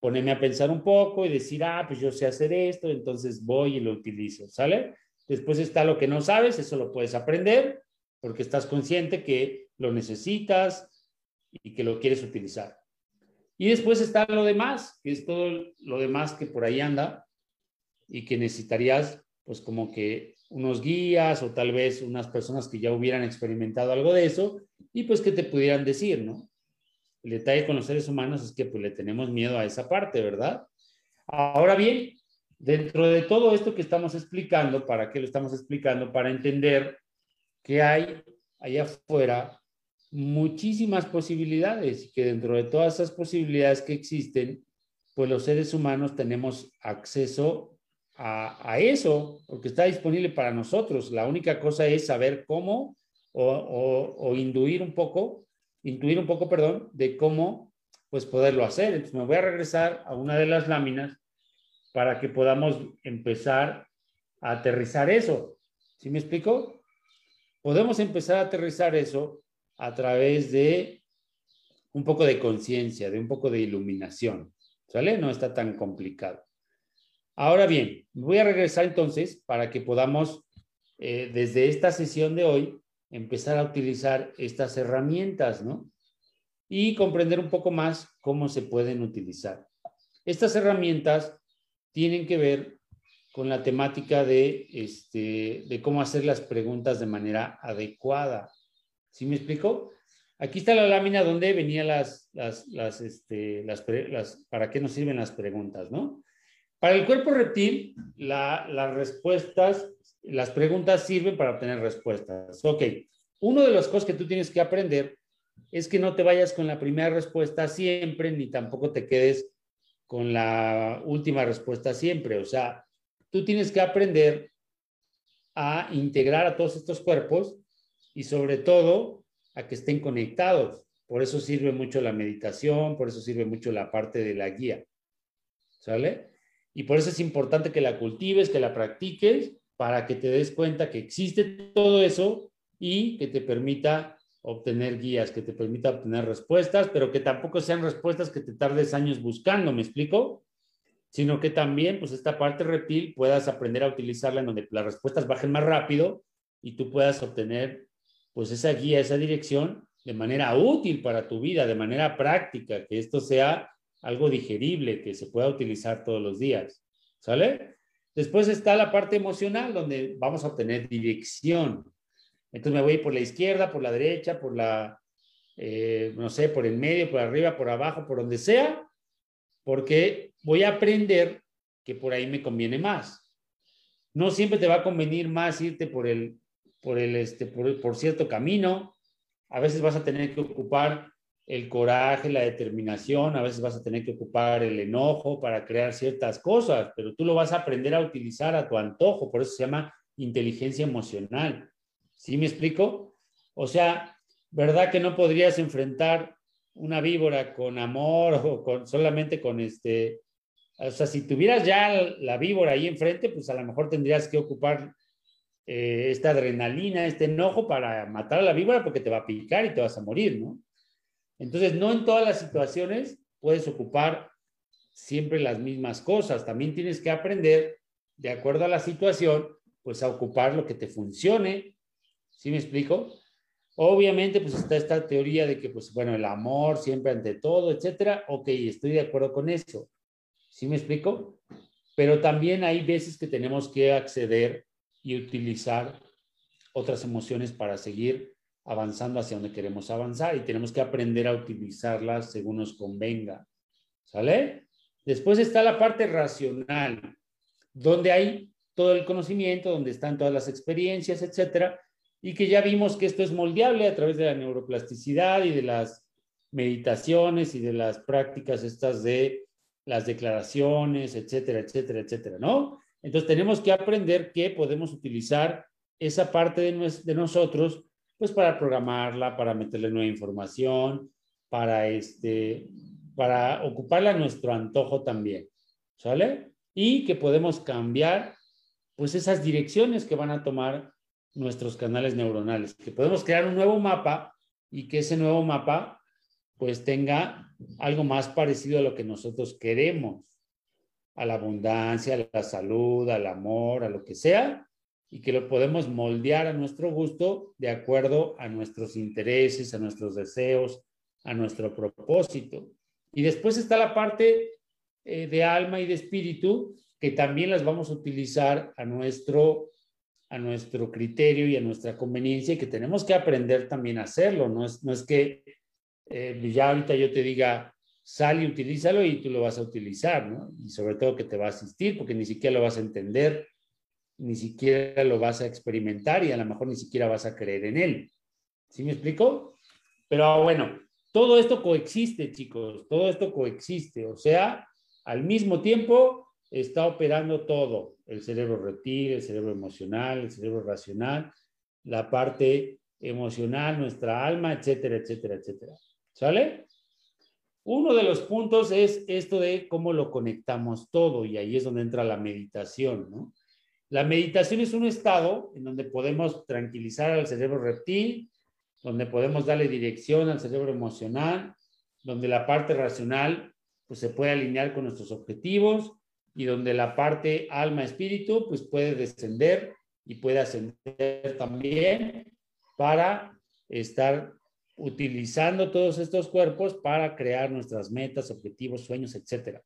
[SPEAKER 1] ponerme a pensar un poco y decir, ah, pues yo sé hacer esto, entonces voy y lo utilizo, ¿sale? Después está lo que no sabes, eso lo puedes aprender porque estás consciente que lo necesitas y que lo quieres utilizar. Y después está lo demás, que es todo lo demás que por ahí anda y que necesitarías, pues como que unos guías o tal vez unas personas que ya hubieran experimentado algo de eso y pues que te pudieran decir, ¿no? El detalle con los seres humanos es que pues le tenemos miedo a esa parte, ¿verdad? Ahora bien, dentro de todo esto que estamos explicando, ¿para qué lo estamos explicando? Para entender que hay allá afuera muchísimas posibilidades y que dentro de todas esas posibilidades que existen, pues los seres humanos tenemos acceso a, eso, porque está disponible para nosotros. La única cosa es saber cómo o, induir un poco, intuir un poco, perdón, de cómo pues poderlo hacer. Entonces me voy a regresar a una de las láminas para que podamos empezar a aterrizar eso. ¿Sí me explico? Podemos empezar a aterrizar eso a través de un poco de conciencia, de un poco de iluminación. ¿Sale? No está tan complicado. Ahora bien, voy a regresar entonces para que podamos, eh, desde esta sesión de hoy, empezar a utilizar estas herramientas, ¿no? Y comprender un poco más cómo se pueden utilizar. Estas herramientas tienen que ver con la temática de, este, de cómo hacer las preguntas de manera adecuada. ¿Sí me explico? Aquí está la lámina donde venían las, las, las, este, las, para qué nos sirven las preguntas, ¿no? Para el cuerpo reptil, la, las respuestas, las preguntas sirven para obtener respuestas. Ok, uno de las cosas que tú tienes que aprender es que no te vayas con la primera respuesta siempre, ni tampoco te quedes con la última respuesta siempre. O sea, tú tienes que aprender a integrar a todos estos cuerpos y sobre todo a que estén conectados. Por eso sirve mucho la meditación, por eso sirve mucho la parte de la guía. ¿Sale? Y por eso es importante que la cultives, que la practiques, para que te des cuenta que existe todo eso y que te permita obtener guías, que te permita obtener respuestas, pero que tampoco sean respuestas que te tardes años buscando, ¿me explico? Sino que también, pues esta parte reptil puedas aprender a utilizarla en donde las respuestas bajen más rápido y tú puedas obtener pues esa guía, esa dirección de manera útil para tu vida, de manera práctica, que esto sea algo digerible, que se pueda utilizar todos los días. ¿Sale? Después está la parte emocional, donde vamos a obtener dirección. Entonces me voy por la izquierda, por la derecha, por la, eh, no sé, por el medio, por arriba, por abajo, por donde sea, porque voy a aprender que por ahí me conviene más. No siempre te va a convenir más irte por el por, el, este, por, cierto camino, a veces vas a tener que ocupar el coraje, la determinación, a veces vas a tener que ocupar el enojo para crear ciertas cosas, pero tú lo vas a aprender a utilizar a tu antojo, por eso se llama inteligencia emocional. ¿Sí me explico? O sea, ¿verdad que no podrías enfrentar una víbora con amor o con solamente con este, o sea, si tuvieras ya la víbora ahí enfrente, pues a lo mejor tendrías que ocupar eh, esta adrenalina, este enojo para matar a la víbora porque te va a picar y te vas a morir, ¿no? Entonces, no en todas las situaciones puedes ocupar siempre las mismas cosas. También tienes que aprender, de acuerdo a la situación, pues a ocupar lo que te funcione. ¿Sí me explico? Obviamente, pues está esta teoría de que, pues bueno, el amor siempre ante todo, etcétera. Ok, estoy de acuerdo con eso. ¿Sí me explico? pero también hay veces que tenemos que acceder y utilizar otras emociones para seguir avanzando hacia donde queremos avanzar y tenemos que aprender a utilizarlas según nos convenga. ¿Sale? Después está la parte racional, donde hay todo el conocimiento, donde están todas las experiencias, etcétera, y que ya vimos que esto es moldeable a través de la neuroplasticidad y de las meditaciones y de las prácticas estas de las declaraciones, etcétera, etcétera, etcétera, ¿no? Entonces tenemos que aprender que podemos utilizar esa parte de, de nosotros, pues para programarla, para meterle nueva información, para este, para ocuparla a nuestro antojo también, ¿sale? Y que podemos cambiar, pues esas direcciones que van a tomar nuestros canales neuronales, que podemos crear un nuevo mapa y que ese nuevo mapa pues tenga algo más parecido a lo que nosotros queremos, a la abundancia, a la salud, al amor, a lo que sea, y que lo podemos moldear a nuestro gusto de acuerdo a nuestros intereses, a nuestros deseos, a nuestro propósito. Y después está la parte eh, de alma y de espíritu, que también las vamos a utilizar a nuestro a nuestro criterio y a nuestra conveniencia y que tenemos que aprender también a hacerlo. No es, no es que eh, ya ahorita yo te diga, sal y utilízalo y tú lo vas a utilizar, ¿no? Y sobre todo que te va a asistir porque ni siquiera lo vas a entender, ni siquiera lo vas a experimentar y a lo mejor ni siquiera vas a creer en él. ¿Sí me explico? Pero bueno, todo esto coexiste, chicos, todo esto coexiste. O sea, al mismo tiempo está operando todo, el cerebro reptil, el cerebro emocional, el cerebro racional, la parte emocional, nuestra alma, etcétera, etcétera, etcétera. ¿Sale? Uno de los puntos es esto de cómo lo conectamos todo y ahí es donde entra la meditación, ¿no? La meditación es un estado en donde podemos tranquilizar al cerebro reptil, donde podemos darle dirección al cerebro emocional, donde la parte racional pues, se puede alinear con nuestros objetivos y donde la parte alma-espíritu pues puede descender y puede ascender también para estar utilizando todos estos cuerpos para crear nuestras metas, objetivos, sueños, etcétera.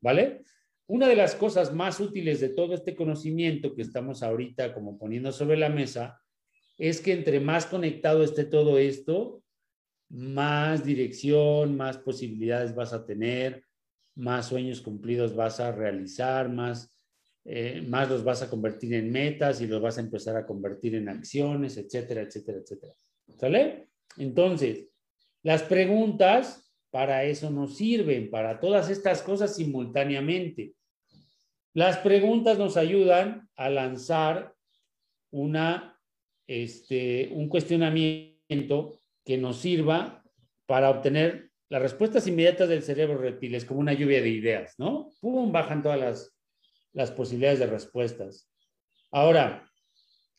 [SPEAKER 1] ¿Vale? Una de las cosas más útiles de todo este conocimiento que estamos ahorita como poniendo sobre la mesa es que entre más conectado esté todo esto, más dirección, más posibilidades vas a tener, más sueños cumplidos vas a realizar, más, eh, más los vas a convertir en metas y los vas a empezar a convertir en acciones, etcétera, etcétera, etcétera. ¿Sale? Entonces, las preguntas para eso nos sirven, para todas estas cosas simultáneamente. Las preguntas nos ayudan a lanzar una, este, un cuestionamiento que nos sirva para obtener las respuestas inmediatas del cerebro reptil es como una lluvia de ideas, ¿no? ¡Pum! Bajan todas las, las posibilidades de respuestas. Ahora,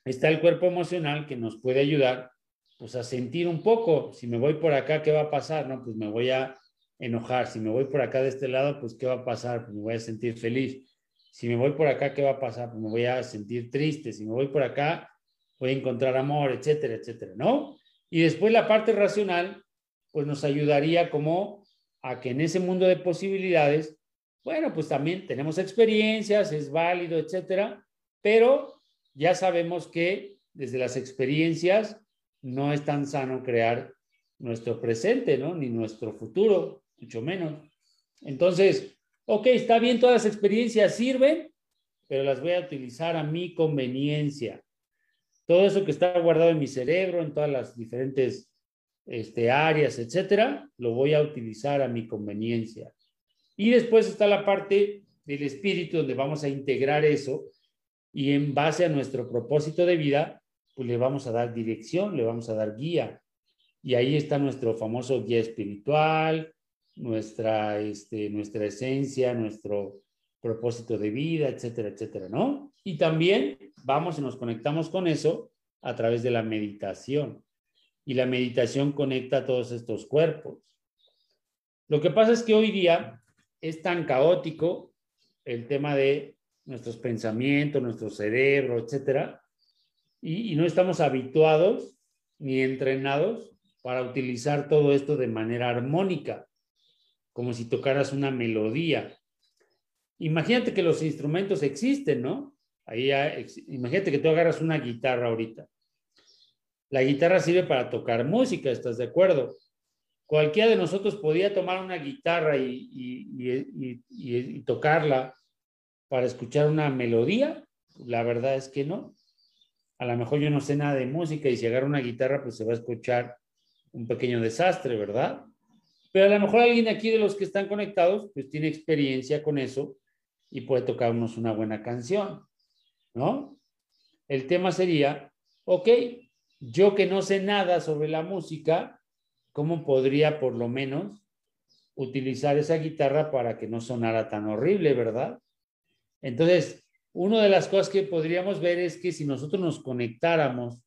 [SPEAKER 1] está el cuerpo emocional que nos puede ayudar pues a sentir un poco, si me voy por acá, ¿qué va a pasar? No, pues me voy a enojar, si me voy por acá de este lado, pues ¿qué va a pasar? Pues me voy a sentir feliz. Si me voy por acá, ¿qué va a pasar? Pues me voy a sentir triste. Si me voy por acá, voy a encontrar amor, etcétera, etcétera, ¿no? Y después la parte racional pues nos ayudaría como a que en ese mundo de posibilidades, bueno, pues también tenemos experiencias, es válido, etcétera, pero ya sabemos que desde las experiencias no es tan sano crear nuestro presente, ¿no? Ni nuestro futuro, mucho menos. Entonces, ok, está bien, todas las experiencias sirven, pero las voy a utilizar a mi conveniencia. Todo eso que está guardado en mi cerebro, en todas las diferentes este, áreas, etcétera, lo voy a utilizar a mi conveniencia. Y después está la parte del espíritu donde vamos a integrar eso y en base a nuestro propósito de vida, pues le vamos a dar dirección, le vamos a dar guía. Y ahí está nuestro famoso guía espiritual, nuestra, este, nuestra esencia, nuestro propósito de vida, etcétera, etcétera, ¿no? Y también vamos y nos conectamos con eso a través de la meditación y la meditación conecta todos estos cuerpos. Lo que pasa es que hoy día es tan caótico el tema de nuestros pensamientos, nuestro cerebro, etcétera, y, y no estamos habituados ni entrenados para utilizar todo esto de manera armónica, como si tocaras una melodía. imagínate que los instrumentos existen, ¿no? Ahí imagínate que tú agarras una guitarra ahorita. La guitarra sirve para tocar música, ¿estás de acuerdo? Cualquiera de nosotros podía tomar una guitarra y tocarla para escuchar una melodía. La verdad es que no. A lo mejor yo no sé nada de música y si agarro una guitarra, pues se va a escuchar un pequeño desastre, ¿verdad? Pero a lo mejor alguien aquí de los que están conectados, pues tiene experiencia con eso y puede tocarnos una buena canción, ¿no? El tema sería, ok, yo que no sé nada sobre la música, ¿cómo podría por lo menos utilizar esa guitarra para que no sonara tan horrible, verdad? Entonces, una de las cosas que podríamos ver es que si nosotros nos conectáramos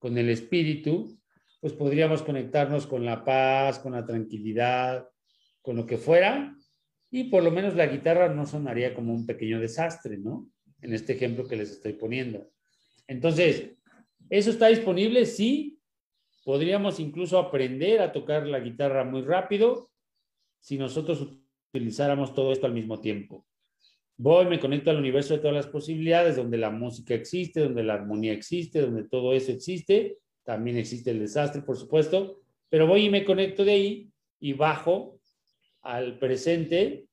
[SPEAKER 1] con el espíritu, pues podríamos conectarnos con la paz, con la tranquilidad, con lo que fuera, y por lo menos la guitarra no sonaría como un pequeño desastre, ¿no? En este ejemplo que les estoy poniendo. Entonces, ¿eso está disponible? Sí. Podríamos incluso aprender a tocar la guitarra muy rápido si nosotros utilizáramos todo esto al mismo tiempo. Voy, me conecto al universo de todas las posibilidades, donde la música existe, donde la armonía existe, donde todo eso existe. También existe el desastre, por supuesto. Pero voy y me conecto de ahí y bajo al presente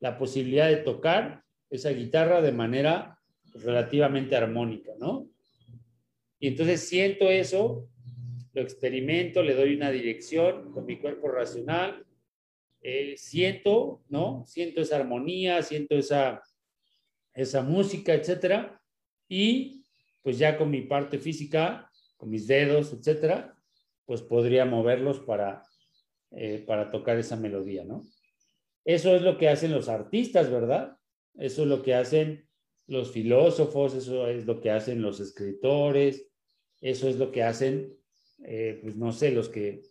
[SPEAKER 1] la posibilidad de tocar esa guitarra de manera relativamente armónica, ¿no? Y entonces siento eso, lo experimento, le doy una dirección con mi cuerpo racional, siento, ¿no? Siento esa armonía, siento esa, esa música, etcétera. Y pues ya con mi parte física, con mis dedos, etcétera, pues podría moverlos para, eh, para tocar esa melodía, ¿no? Eso es lo que hacen los artistas, ¿verdad? Eso es lo que hacen los filósofos, eso es lo que hacen los escritores, eso es lo que hacen, eh, pues no sé, los que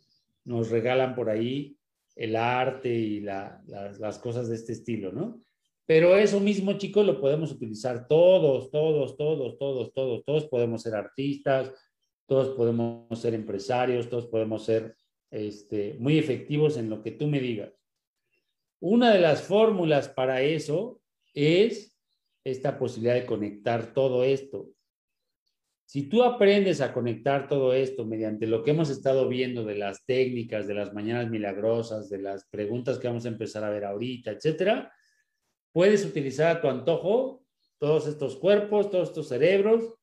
[SPEAKER 1] nos regalan por ahí el arte y las cosas de este estilo, ¿no? Pero eso mismo, chicos, lo podemos utilizar todos, todos, todos, todos, todos, todos podemos ser artistas, todos podemos ser empresarios, todos podemos ser este, muy efectivos en lo que tú me digas. Una de las fórmulas para eso es esta posibilidad de conectar todo esto. Si tú aprendes a conectar todo esto mediante lo que hemos estado viendo de las técnicas, de las mañanas milagrosas, de las preguntas que vamos a empezar a ver ahorita, etcétera, puedes utilizar a tu antojo todos estos cuerpos, todos estos cerebros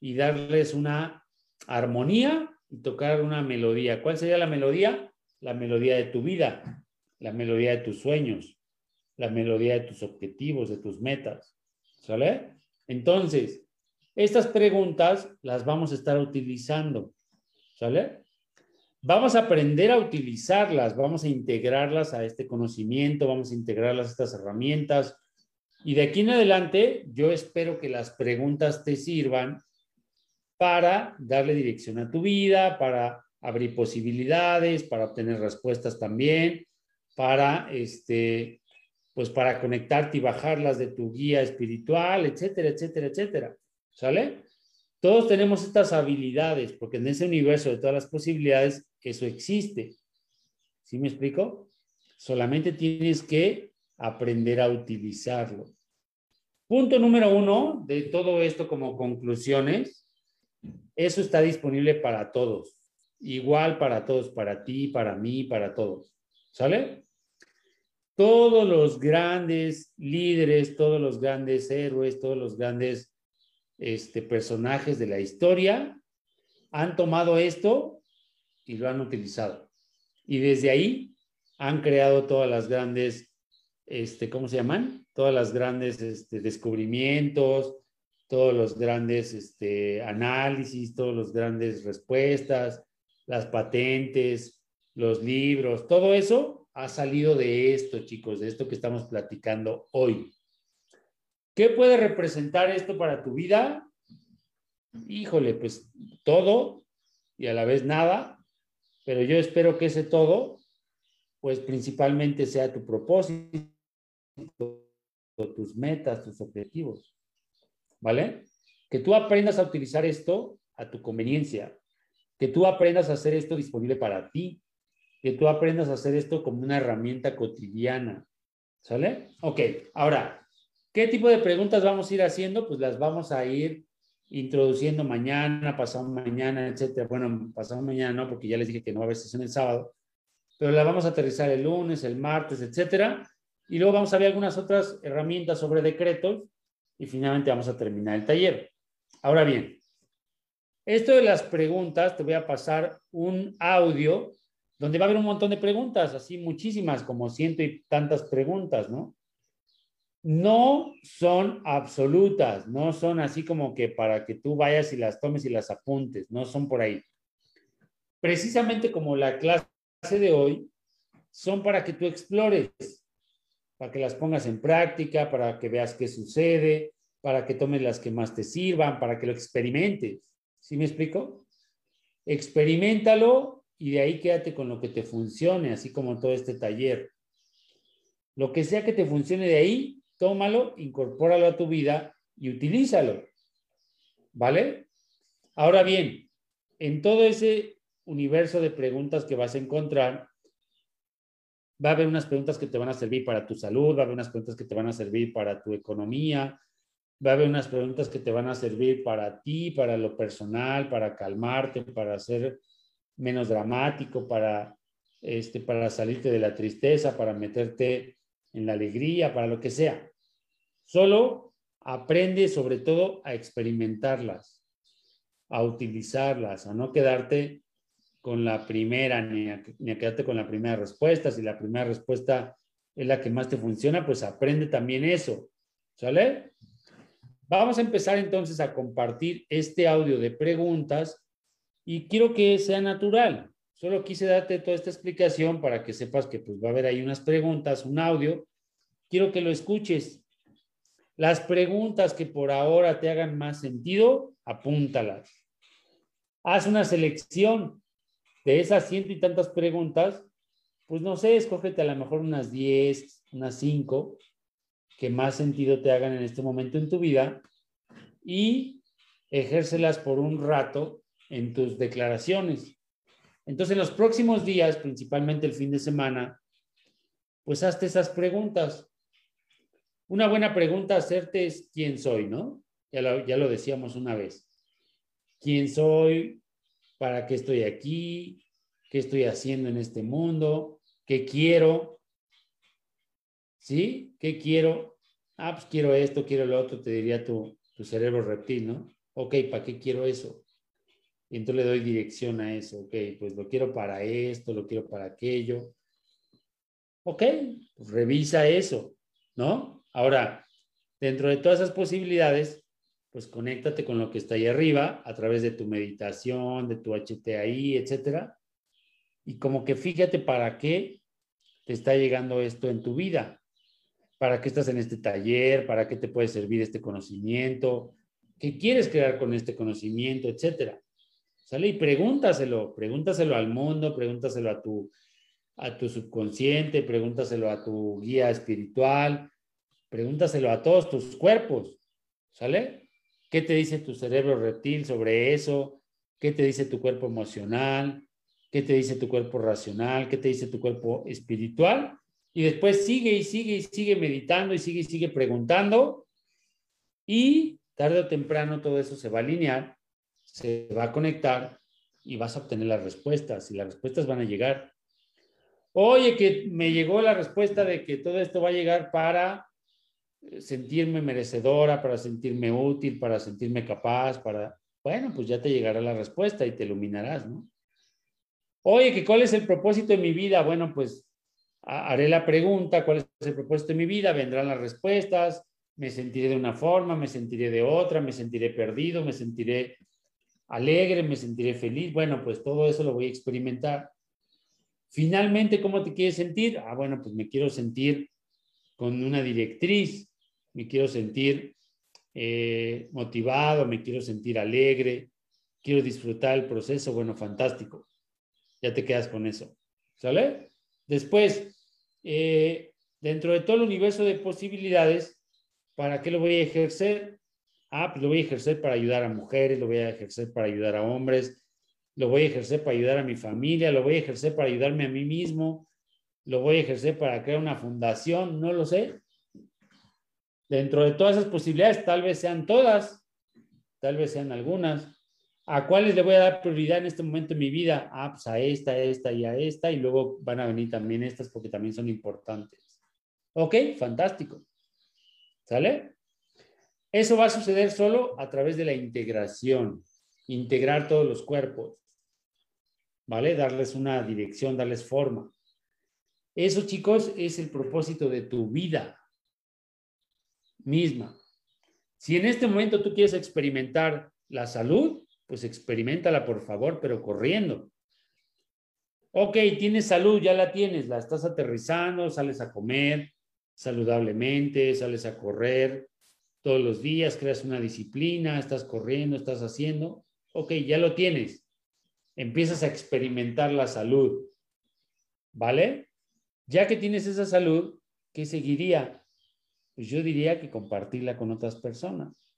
[SPEAKER 1] y darles una armonía y tocar una melodía. ¿Cuál sería la melodía? La melodía de tu vida, la melodía de tus sueños, la melodía de tus objetivos, de tus metas. ¿Sale? Entonces, estas preguntas las vamos a estar utilizando, ¿sale? Vamos a aprender a utilizarlas, vamos a integrarlas a este conocimiento, vamos a integrarlas a estas herramientas. Y de aquí en adelante, yo espero que las preguntas te sirvan para darle dirección a tu vida, para abrir posibilidades, para obtener respuestas también, para este, pues para conectarte y bajarlas de tu guía espiritual, etcétera, etcétera, etcétera. ¿Sale? Todos tenemos estas habilidades, porque en ese universo de todas las posibilidades, eso existe. ¿Sí me explico? Solamente tienes que aprender a utilizarlo. Punto número uno de todo esto como conclusiones, eso está disponible para todos. Igual para todos, para ti, para mí, para todos. ¿Sale? Todos los grandes líderes, todos los grandes héroes, todos los grandes este, personajes de la historia han tomado esto y lo han utilizado. Y desde ahí han creado todas las grandes, este, ¿cómo se llaman? Todas las grandes este, descubrimientos, todos los grandes este, análisis, todos los grandes respuestas, las patentes, los libros, todo eso ha salido de esto, chicos, de esto que estamos platicando hoy. ¿Qué puede representar esto para tu vida? Híjole, pues todo y a la vez nada, pero yo espero que ese todo, pues principalmente sea tu propósito, tus metas, tus objetivos, ¿vale? Que tú aprendas a utilizar esto a tu conveniencia, que tú aprendas a hacer esto disponible para ti, que tú aprendas a hacer esto como una herramienta cotidiana, ¿Sale? Ok, ahora, ¿qué tipo de preguntas vamos a ir haciendo? Pues las vamos a ir introduciendo mañana, pasado mañana, etcétera. Bueno, pasado mañana no, porque ya les dije que no va a haber sesión el sábado, pero las vamos a aterrizar el lunes, el martes, etcétera. Y luego vamos a ver algunas otras herramientas sobre decretos y finalmente vamos a terminar el taller. Ahora bien, esto de las preguntas, te voy a pasar un audio donde va a haber un montón de preguntas, así muchísimas, como ciento y tantas preguntas, ¿no? No son absolutas, no son así como que para que tú vayas y las tomes y las apuntes, no son por ahí. Precisamente como la clase de hoy, son para que tú explores, para que las pongas en práctica, para que veas qué sucede, para que tomes las que más te sirvan, para que lo experimentes. ¿Sí me explico? Experimentalo y de ahí quédate con lo que te funcione, así como todo este taller. Lo que sea que te funcione de ahí, tómalo, incorpóralo a tu vida y utilízalo. ¿Vale? Ahora bien, en todo ese universo de preguntas que vas a encontrar, va a haber unas preguntas que te van a servir para tu salud, va a haber unas preguntas que te van a servir para tu economía, va a haber unas preguntas que te van a servir para ti, para lo personal, para calmarte, para hacer menos dramático, para, este, para salirte de la tristeza, para meterte en la alegría, para lo que sea. Solo aprende sobre todo a experimentarlas, a utilizarlas, a no quedarte con la primera, ni a, ni a quedarte con la primera respuesta. Si la primera respuesta es la que más te funciona, pues aprende también eso. ¿Sale? Vamos a empezar entonces a compartir este audio de preguntas y quiero que sea natural. Solo quise darte toda esta explicación para que sepas que pues, va a haber ahí unas preguntas, un audio. Quiero que lo escuches. Las preguntas que por ahora te hagan más sentido, apúntalas. Haz una selección de esas ciento y tantas preguntas. Pues no sé, escógete a lo mejor unas 10, unas 5 que más sentido te hagan en este momento en tu vida y ejércelas por un rato en tus declaraciones. Entonces, en los próximos días, principalmente el fin de semana, pues hazte esas preguntas. Una buena pregunta a hacerte es quién soy, ¿no? Ya lo, ya lo decíamos una vez. ¿Quién soy? ¿Para qué estoy aquí? ¿Qué estoy haciendo en este mundo? ¿Qué quiero? ¿Sí? ¿Qué quiero? Ah, pues quiero esto, quiero lo otro, te diría tu, tu cerebro reptil, ¿no? Ok, ¿para qué quiero eso? Y entonces le doy dirección a eso. Ok, pues lo quiero para esto, lo quiero para aquello. Ok, pues revisa eso, ¿no? Ahora, dentro de todas esas posibilidades, pues conéctate con lo que está ahí arriba a través de tu meditación, de tu HTI, etcétera. Y como que fíjate para qué te está llegando esto en tu vida. ¿Para qué estás en este taller? ¿Para qué te puede servir este conocimiento? ¿Qué quieres crear con este conocimiento, etcétera? ¿Sale? Y pregúntaselo, pregúntaselo al mundo, pregúntaselo a tu, a tu subconsciente, pregúntaselo a tu guía espiritual, pregúntaselo a todos tus cuerpos, ¿sale? ¿Qué te dice tu cerebro reptil sobre eso? ¿Qué te dice tu cuerpo emocional? ¿Qué te dice tu cuerpo racional? ¿Qué te dice tu cuerpo espiritual? Y después sigue y sigue y sigue meditando y sigue y sigue preguntando. Y tarde o temprano todo eso se va a alinear se va a conectar y vas a obtener las respuestas y las respuestas van a llegar. Oye, que me llegó la respuesta de que todo esto va a llegar para eh, sentirme merecedora, para sentirme útil, para sentirme capaz, para... Bueno, pues ya te llegará la respuesta y te iluminarás, ¿no? Oye, que cuál es el propósito de mi vida? Bueno, pues haré la pregunta, ¿cuál es el propósito de mi vida? Vendrán las respuestas, me sentiré de una forma, me sentiré de otra, me sentiré perdido, me sentiré alegre, me sentiré feliz. Bueno, pues todo eso lo voy a experimentar. Finalmente, ¿cómo te quieres sentir? Ah, bueno, pues me quiero sentir con una directriz, me quiero sentir eh, motivado, me quiero sentir alegre, quiero disfrutar el proceso. Bueno, fantástico. Ya te quedas con eso. ¿Sale? Después, eh, dentro de todo el universo de posibilidades, ¿para qué lo voy a ejercer? Ah, pues lo voy a ejercer para ayudar a mujeres, lo voy a ejercer para ayudar a hombres, lo voy a ejercer para ayudar a mi familia, lo voy a ejercer para ayudarme a mí mismo. lo voy a ejercer para crear una fundación, no lo sé. Dentro de todas esas posibilidades, tal vez sean todas, tal vez sean algunas. ¿A cuáles le voy a dar prioridad en este momento de mi vida? Ah, pues a esta, a esta y a esta, y luego van a venir también estas porque también son importantes. Ok, fantástico. ¿Sale? Eso va a suceder solo a través de la integración, integrar todos los cuerpos, ¿vale? Darles una dirección, darles forma. Eso, chicos, es el propósito de tu vida misma. Si en este momento tú quieres experimentar la salud, pues experimentala, por favor, pero corriendo. Ok, tienes salud, ya la tienes, la estás aterrizando, sales a comer saludablemente, sales a correr todos los días, creas una disciplina, estás corriendo, estás haciendo. Ok, ya lo tienes. Empiezas a experimentar la salud. ¿Vale? Ya que tienes esa salud, ¿qué seguiría? Pues yo diría que compartirla con otras personas,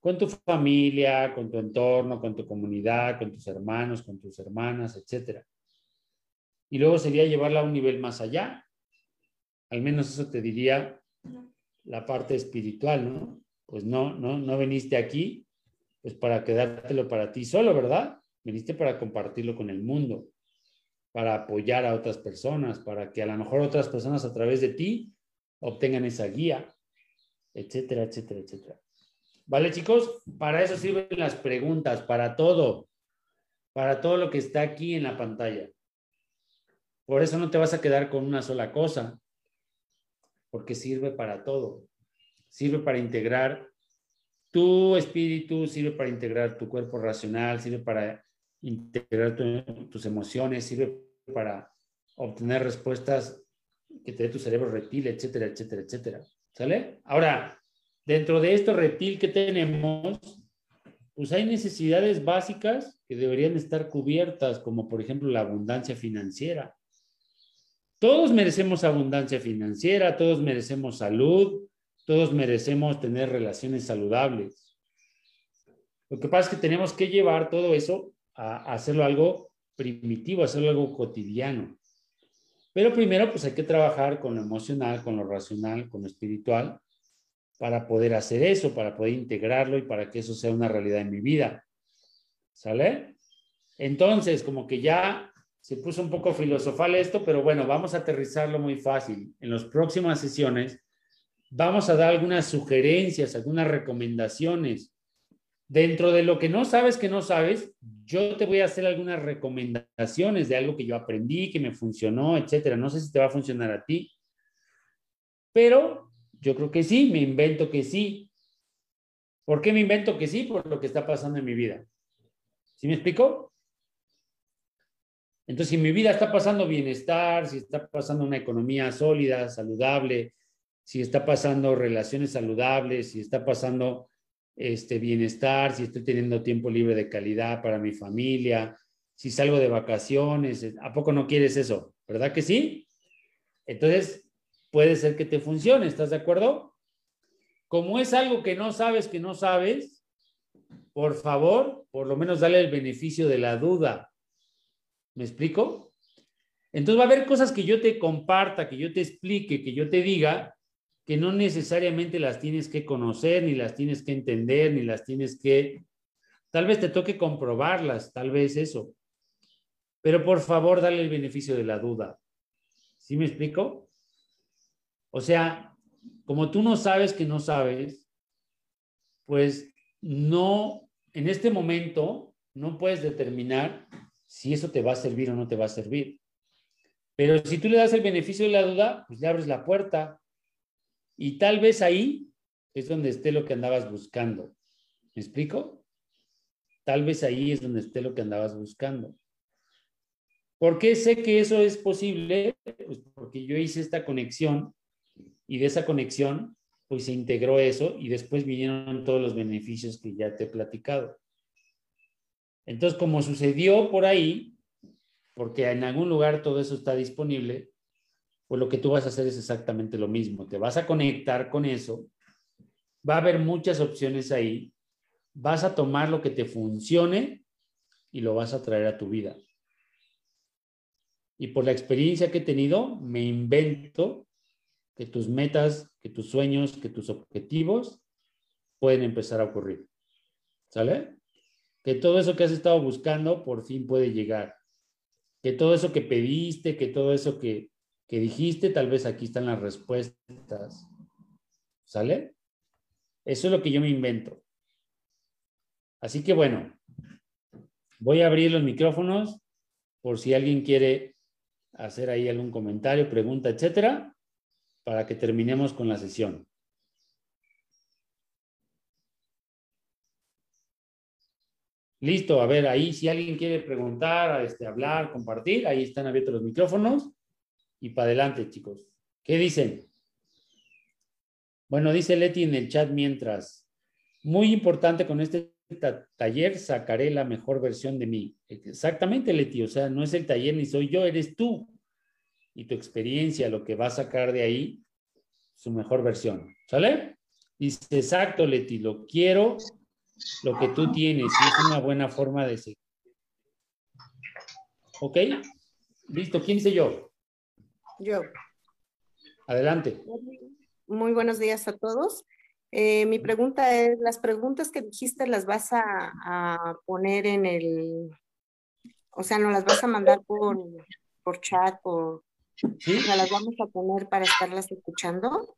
[SPEAKER 1] con tu familia, con tu entorno, con tu comunidad, con tus hermanos, con tus hermanas, etc. Y luego sería llevarla a un nivel más allá. Al menos eso te diría la parte espiritual, ¿no? Pues no, no, no veniste aquí pues para quedártelo para ti solo, ¿verdad? Veniste para compartirlo con el mundo, para apoyar a otras personas, para que a lo mejor otras personas a través de ti obtengan esa guía, etcétera, etcétera, etcétera. ¿Vale, chicos? Para eso sirven las preguntas, para todo, para todo lo que está aquí en la pantalla. Por eso no te vas a quedar con una sola cosa, porque sirve para todo. Sirve para integrar tu espíritu, sirve para integrar tu cuerpo racional, sirve para integrar tus emociones, sirve para obtener respuestas que te dé tu cerebro reptil, etcétera, etcétera, etcétera. ¿Sale? Ahora, dentro de esto reptil que tenemos, pues hay necesidades básicas que deberían estar cubiertas, como por ejemplo la abundancia financiera. Todos merecemos abundancia financiera, todos merecemos salud, todos merecemos tener relaciones saludables. Lo que pasa es que tenemos que llevar todo eso a, hacerlo algo primitivo, hacerlo algo cotidiano. Pero primero, pues hay que trabajar con lo emocional, con lo racional, con lo espiritual, para poder hacer eso, para poder integrarlo y para que eso sea una realidad en mi vida. ¿Sale? Entonces, como que ya se puso un poco filosofal esto, pero bueno, vamos a aterrizarlo muy fácil. En las próximas sesiones vamos a dar algunas sugerencias, algunas recomendaciones Dentro de lo que no sabes que no sabes, yo te voy a hacer algunas recomendaciones de algo que yo aprendí, que me funcionó, etcétera. No sé si te va a funcionar a ti, pero yo creo que sí, me invento que sí. ¿Por qué me invento que sí? Por lo que está pasando en mi vida. ¿Sí me explico? Entonces, si mi vida está pasando bienestar, si está pasando una economía sólida, saludable, si está pasando relaciones saludables, si está pasando este bienestar, si estoy teniendo tiempo libre de calidad para mi familia, si salgo de vacaciones, ¿a poco no quieres eso? ¿Verdad que sí? Entonces, puede ser que te funcione, ¿estás de acuerdo? Como es algo que no sabes que no sabes, por favor, por lo menos dale el beneficio de la duda. ¿Me explico? Entonces va a haber cosas que yo te comparta, que yo te explique, que yo te diga, que no necesariamente las tienes que conocer, ni las tienes que entender, ni las tienes que... Tal vez te toque comprobarlas, tal vez eso. Pero por favor, dale el beneficio de la duda. ¿Sí me explico? O sea, como tú no sabes que no sabes, pues no, en este momento, no puedes determinar si eso te va a servir o no te va a servir. Pero si tú le das el beneficio de la duda, pues le abres la puerta y tal vez ahí es donde esté lo que andabas buscando. ¿Me explico? Tal vez ahí es donde esté lo que andabas buscando. ¿Por qué sé que eso es posible? Pues porque yo hice esta conexión y de esa conexión pues se integró eso y después vinieron todos los beneficios que ya te he platicado. Entonces, como sucedió por ahí, porque en algún lugar todo eso está disponible, pues lo que tú vas a hacer es exactamente lo mismo. Te vas a conectar con eso, va a haber muchas opciones ahí, vas a tomar lo que te funcione y lo vas a traer a tu vida. y por la experiencia que he tenido, me invento que tus metas, que tus sueños, que tus objetivos pueden empezar a ocurrir. ¿Sale? Que todo eso que has estado buscando por fin puede llegar. Que todo eso que pediste, que todo eso que, que dijiste, tal vez aquí están las respuestas. ¿Sale? Eso es lo que yo me invento. Así que bueno, voy a abrir los micrófonos por si alguien quiere hacer ahí algún comentario, pregunta, etcétera, para que terminemos con la sesión. Listo, a ver, ahí si alguien quiere preguntar, este, hablar, compartir, ahí están abiertos los micrófonos. Y para adelante, chicos. ¿Qué dicen? Bueno, dice Leti en el chat mientras. Muy importante con este taller sacaré la mejor versión de mí. Exactamente, Leti. O sea, no es el taller ni soy yo, eres tú. Y tu experiencia, lo que va a sacar de ahí, su mejor versión. ¿Sale? Dice, exacto, Leti, lo quiero, lo que tú tienes. Y es una buena forma de seguir. ¿Ok? Listo. ¿Quién dice yo?
[SPEAKER 2] Yo.
[SPEAKER 1] Adelante.
[SPEAKER 2] Muy buenos días a todos. Eh, mi pregunta es, las preguntas que dijiste las vas a, poner en el, o sea, no las vas a mandar por, por chat, por, ¿Sí? las vamos a poner para estarlas escuchando.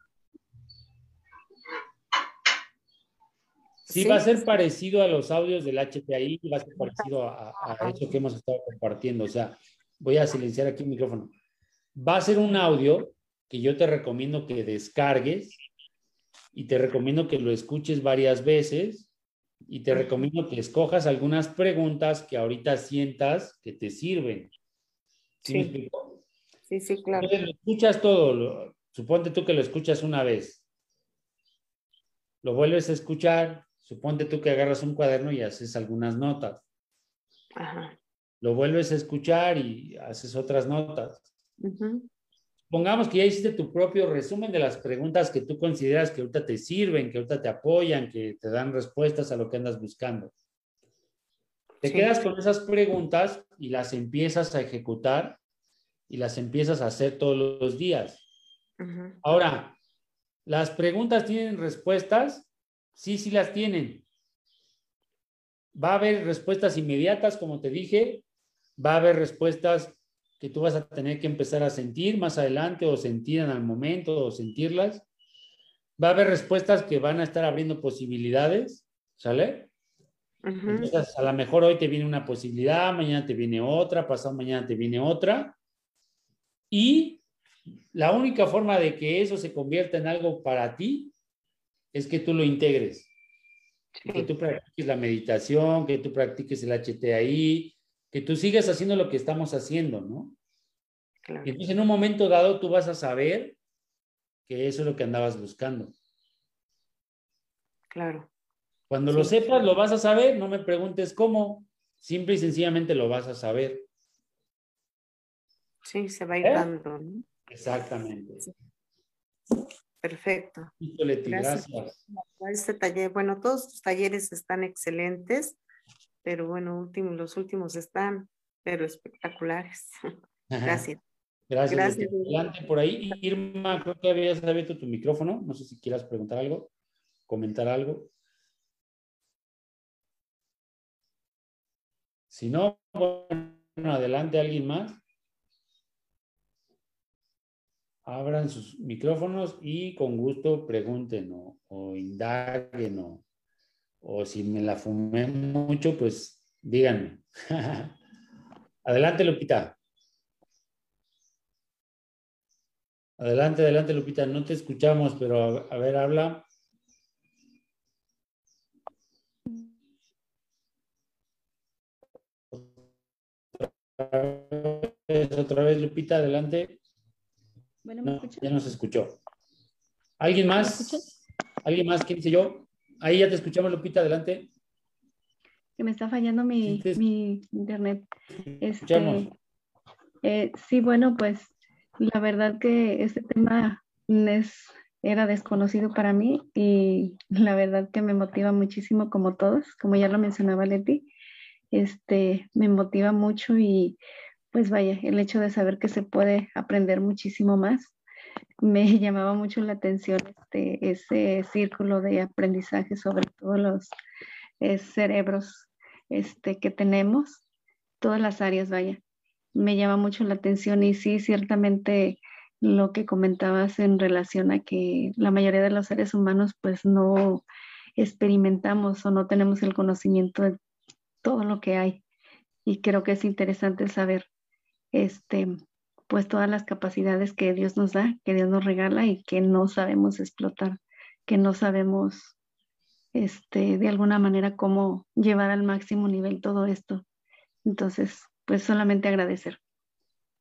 [SPEAKER 1] Sí, va a ser parecido a los audios del HPI, va a ser parecido a, a, eso que hemos estado compartiendo. O sea, voy a silenciar aquí el micrófono. Va a ser un audio que yo te recomiendo que descargues y te recomiendo que lo escuches varias veces y te recomiendo que escojas algunas preguntas que ahorita sientas que te sirven.
[SPEAKER 2] ¿Sí, sí, sí, claro.
[SPEAKER 1] lo escuchas todo, suponte tú que lo escuchas una vez. Lo vuelves a escuchar, suponte tú que agarras un cuaderno y haces algunas notas.
[SPEAKER 2] Ajá.
[SPEAKER 1] Lo vuelves a escuchar y haces otras notas. Pongamos que ya hiciste tu propio resumen de las preguntas que tú consideras que ahorita te sirven, que ahorita te apoyan, que te dan respuestas a lo que andas buscando. Te quedas con esas preguntas y las empiezas a ejecutar y las empiezas a hacer todos los días. Ahora, ¿las preguntas tienen respuestas? Sí, sí las tienen. Va a haber respuestas inmediatas, como te dije. Va a haber respuestas que tú vas a tener que empezar a sentir más adelante o sentir en el momento o sentirlas. Va a haber respuestas que van a estar abriendo posibilidades, ¿sale? Entonces, a lo mejor hoy te viene una posibilidad, mañana te viene otra, pasado mañana te viene otra. Y la única forma de que eso se convierta en algo para ti es que tú lo integres. Que tú practiques la meditación, que tú practiques el HTI, que tú sigas haciendo lo que estamos haciendo, ¿no? Y entonces en un momento dado tú vas a saber que eso es lo que andabas buscando.
[SPEAKER 2] Claro.
[SPEAKER 1] Cuando lo sepas, lo vas a saber, no me preguntes cómo, simple y sencillamente lo vas a saber.
[SPEAKER 2] Sí, se va a ir ¿Eh? dando, ¿no?
[SPEAKER 1] Exactamente.
[SPEAKER 2] Perfecto.
[SPEAKER 1] Gracias.
[SPEAKER 2] Gracias. Este taller, bueno, todos tus talleres están excelentes pero bueno, último, los últimos están, pero espectaculares. Gracias.
[SPEAKER 1] Gracias. Gracias. Adelante por ahí. Irma, creo que habías abierto tu micrófono. No sé si quieras preguntar algo, comentar algo. Si no, bueno, adelante alguien más. Abran sus micrófonos y con gusto pregunten o, indaguen o o si me la fumé mucho, pues díganme. adelante, Lupita. Adelante, adelante, Lupita. No te escuchamos, pero a, ver, habla. Otra vez, Lupita, adelante. Bueno, ¿me no, ya nos escuchó. ¿Alguien más? ¿Alguien más? ¿Quién dice yo? Ahí ya te escuchamos, Lupita, adelante.
[SPEAKER 3] Que me está fallando mi, internet. Este, eh, sí, bueno, pues la verdad que este tema es, era desconocido para mí y la verdad que me motiva muchísimo como todos, como ya lo mencionaba Leti, este, me motiva mucho y pues vaya, el hecho de saber que se puede aprender muchísimo más. Me llamaba mucho la atención este, ese círculo de aprendizaje sobre todos los eh, cerebros este, que tenemos, todas las áreas, vaya. Me llama mucho la atención y sí, ciertamente lo que comentabas en relación a que la mayoría de los seres humanos pues no experimentamos o no tenemos el conocimiento de todo lo que hay. Y creo que es interesante saber este, pues todas las capacidades que Dios nos da, que Dios nos regala y que no sabemos explotar, que no sabemos este, de alguna manera cómo llevar al máximo nivel todo esto. Entonces, pues solamente agradecer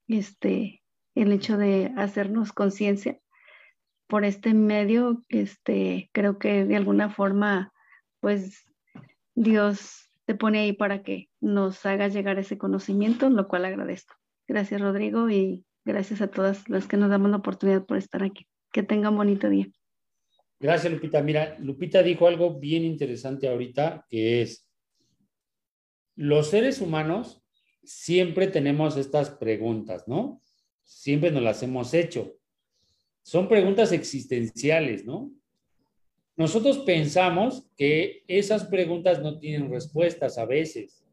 [SPEAKER 3] este, el hecho de hacernos conciencia por este medio, este, creo que de alguna forma, pues Dios te pone ahí para que nos haga llegar ese conocimiento, lo cual agradezco. Gracias, Rodrigo, y gracias a todas las que nos damos la oportunidad por estar aquí. Que tengan bonito día.
[SPEAKER 1] Gracias, Lupita. Mira, Lupita dijo algo bien interesante ahorita, que es, los seres humanos siempre tenemos estas preguntas, ¿no? Siempre nos las hemos hecho. Son preguntas existenciales, ¿no? Nosotros pensamos que esas preguntas no tienen respuestas a veces.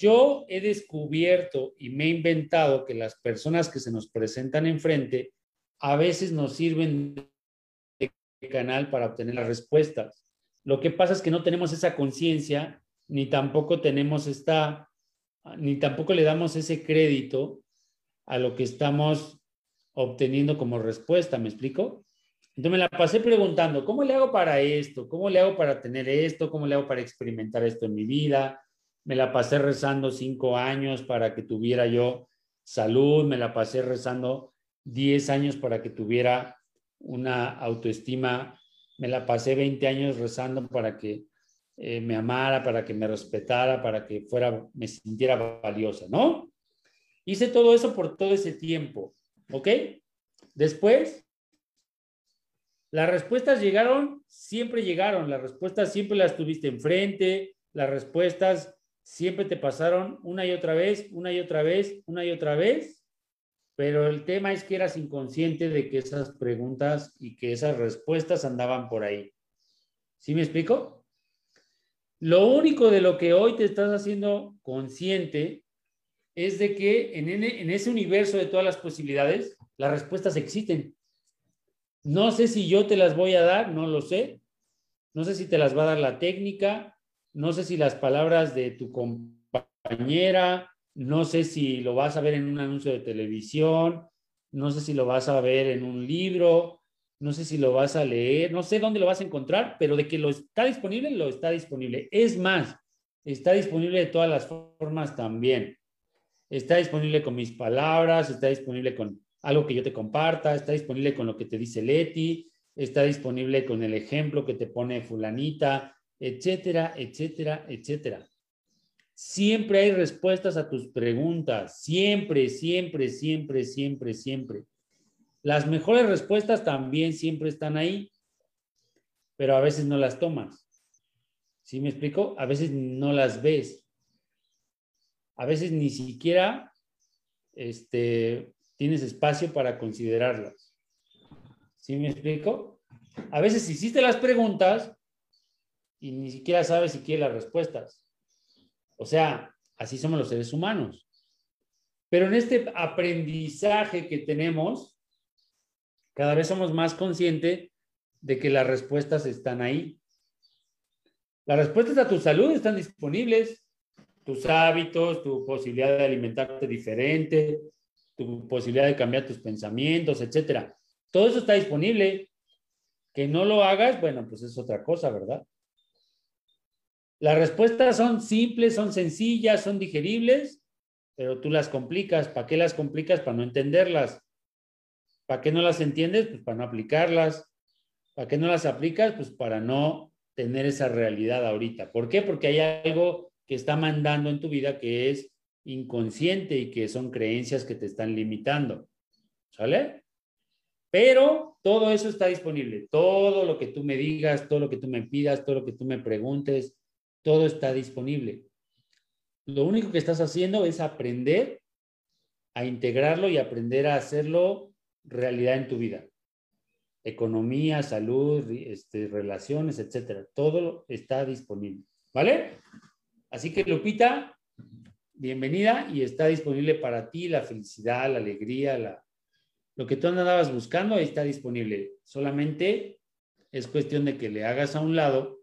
[SPEAKER 1] Yo he descubierto y me he inventado que las personas que se nos presentan enfrente a veces nos sirven de canal para obtener las respuestas. Lo que pasa es que no tenemos esa conciencia, ni tampoco tenemos esta, ni tampoco le damos ese crédito a lo que estamos obteniendo como respuesta, ¿me explico? Entonces me la pasé preguntando, ¿cómo le hago para esto? ¿Cómo le hago para tener esto? ¿Cómo le hago para experimentar esto en mi vida? Me la pasé rezando cinco años para que tuviera yo salud, me la pasé rezando diez años para que tuviera una autoestima, me la pasé 20 años rezando para que eh, me amara, para que me respetara, para que fuera, me sintiera valiosa, ¿no? Hice todo eso por todo ese tiempo, ¿ok? Después, las respuestas llegaron, siempre llegaron, las respuestas siempre las tuviste enfrente, las respuestas siempre te pasaron una y otra vez, una y otra vez, una y otra vez, pero el tema es que eras inconsciente de que esas preguntas y que esas respuestas andaban por ahí. ¿Sí me explico? Lo único de lo que hoy te estás haciendo consciente es de que en, en ese universo de todas las posibilidades, las respuestas existen. No sé si yo te las voy a dar, no lo sé. No sé si te las va a dar la técnica, no sé si las palabras de tu compañera, no sé si lo vas a ver en un anuncio de televisión, no sé si lo vas a ver en un libro, no sé si lo vas a leer, no sé dónde lo vas a encontrar, pero de que lo está disponible, lo está disponible. Es más, está disponible de todas las formas también. Está disponible con mis palabras, está disponible con algo que yo te comparta, está disponible con lo que te dice Leti, está disponible con el ejemplo que te pone fulanita, etcétera, etcétera, etcétera. Siempre hay respuestas a tus preguntas, siempre, siempre, siempre, siempre, siempre. Las mejores respuestas también siempre están ahí, pero a veces no las tomas. ¿Sí me explico? A veces no las ves. A veces ni siquiera este, tienes espacio para considerarlas. ¿Sí me explico? A veces hiciste las preguntas, y ni siquiera sabes si quiere las respuestas. O sea, así somos los seres humanos. Pero en este aprendizaje que tenemos, cada vez somos más conscientes de que las respuestas están ahí. Las respuestas a tu salud están disponibles, tus hábitos, tu posibilidad de alimentarte diferente, tu posibilidad de cambiar tus pensamientos, etcétera. Todo eso está disponible. Que no lo hagas, bueno, pues es otra cosa, ¿verdad? Las respuestas son simples, son sencillas, son digeribles, pero tú las complicas. ¿Para qué las complicas? Para no entenderlas. ¿Para qué no las entiendes? Pues para no aplicarlas. ¿Para qué no las aplicas? Pues para no tener esa realidad ahorita. ¿Por qué? Porque hay algo que está mandando en tu vida que es inconsciente y que son creencias que te están limitando. ¿Sale? Pero todo eso está disponible. Todo lo que tú me digas, todo lo que tú me pidas, todo lo que tú me preguntes, todo está disponible. lo único que estás haciendo es aprender a integrarlo y aprender a hacerlo realidad en tu vida. Economía, salud, este, relaciones, etcétera. Todo está disponible. ¿Vale? Así que Lupita, bienvenida y está disponible para ti la felicidad, la alegría, la, lo que tú andabas buscando, ahí está disponible. Solamente es cuestión de que le hagas a un lado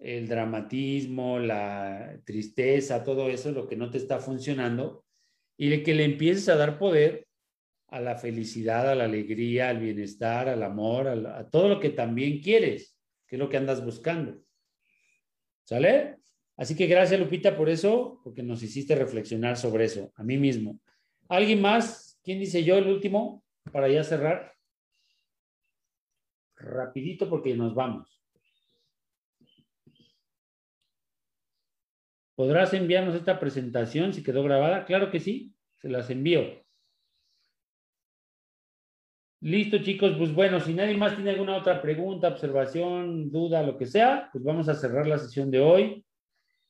[SPEAKER 1] el dramatismo, la tristeza, todo eso, lo que no te está funcionando, y de que le empieces a dar poder a la felicidad, a la alegría, al bienestar, al amor, a, todo lo que también quieres, que es lo que andas buscando. ¿Sale? Así que gracias, Lupita, por eso, porque nos hiciste reflexionar sobre eso, a mí mismo. ¿Alguien más? ¿Quién dice yo el último? Para ya cerrar. Rapidito porque nos vamos. ¿Podrás enviarnos esta presentación si quedó grabada? Claro que sí, se las envío. Listo, chicos. Pues bueno, si nadie más tiene alguna otra pregunta, observación, duda, lo que sea, pues vamos a cerrar la sesión de hoy.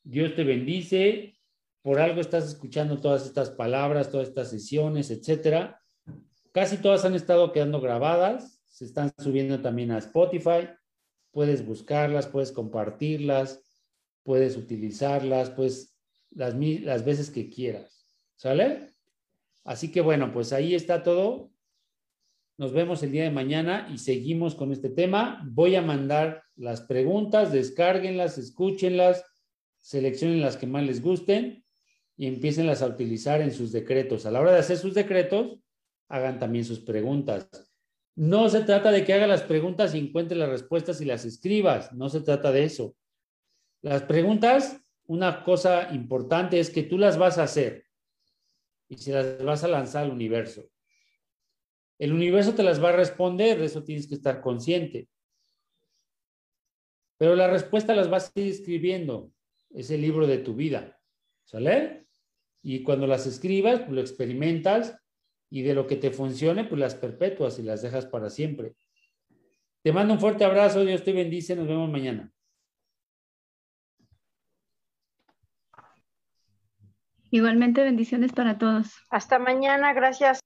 [SPEAKER 1] Dios te bendice. Por algo estás escuchando todas estas palabras, todas estas sesiones, etcétera. Casi todas han estado quedando grabadas. Se están subiendo también a Spotify. Puedes buscarlas, puedes compartirlas puedes utilizarlas, pues las, las veces que quieras. ¿Sale? Así que bueno, pues ahí está todo. Nos vemos el día de mañana y seguimos con este tema. Voy a mandar las preguntas, descárguenlas, escúchenlas, seleccionen las que más les gusten y empiecenlas a utilizar en sus decretos. A la hora de hacer sus decretos, hagan también sus preguntas. No se trata de que haga las preguntas y encuentre las respuestas y las escribas. No se trata de eso. Las preguntas, una cosa importante es que tú las vas a hacer y se las vas a lanzar al universo. El universo te las va a responder, de eso tienes que estar consciente. Pero la respuesta las vas a ir escribiendo. Es el libro de tu vida. ¿Sale? Y cuando las escribas, pues lo experimentas y de lo que te funcione, pues las perpetuas y las dejas para siempre. Te mando un fuerte abrazo, Dios te bendice, nos vemos mañana.
[SPEAKER 3] Igualmente bendiciones para todos.
[SPEAKER 2] Hasta mañana, gracias.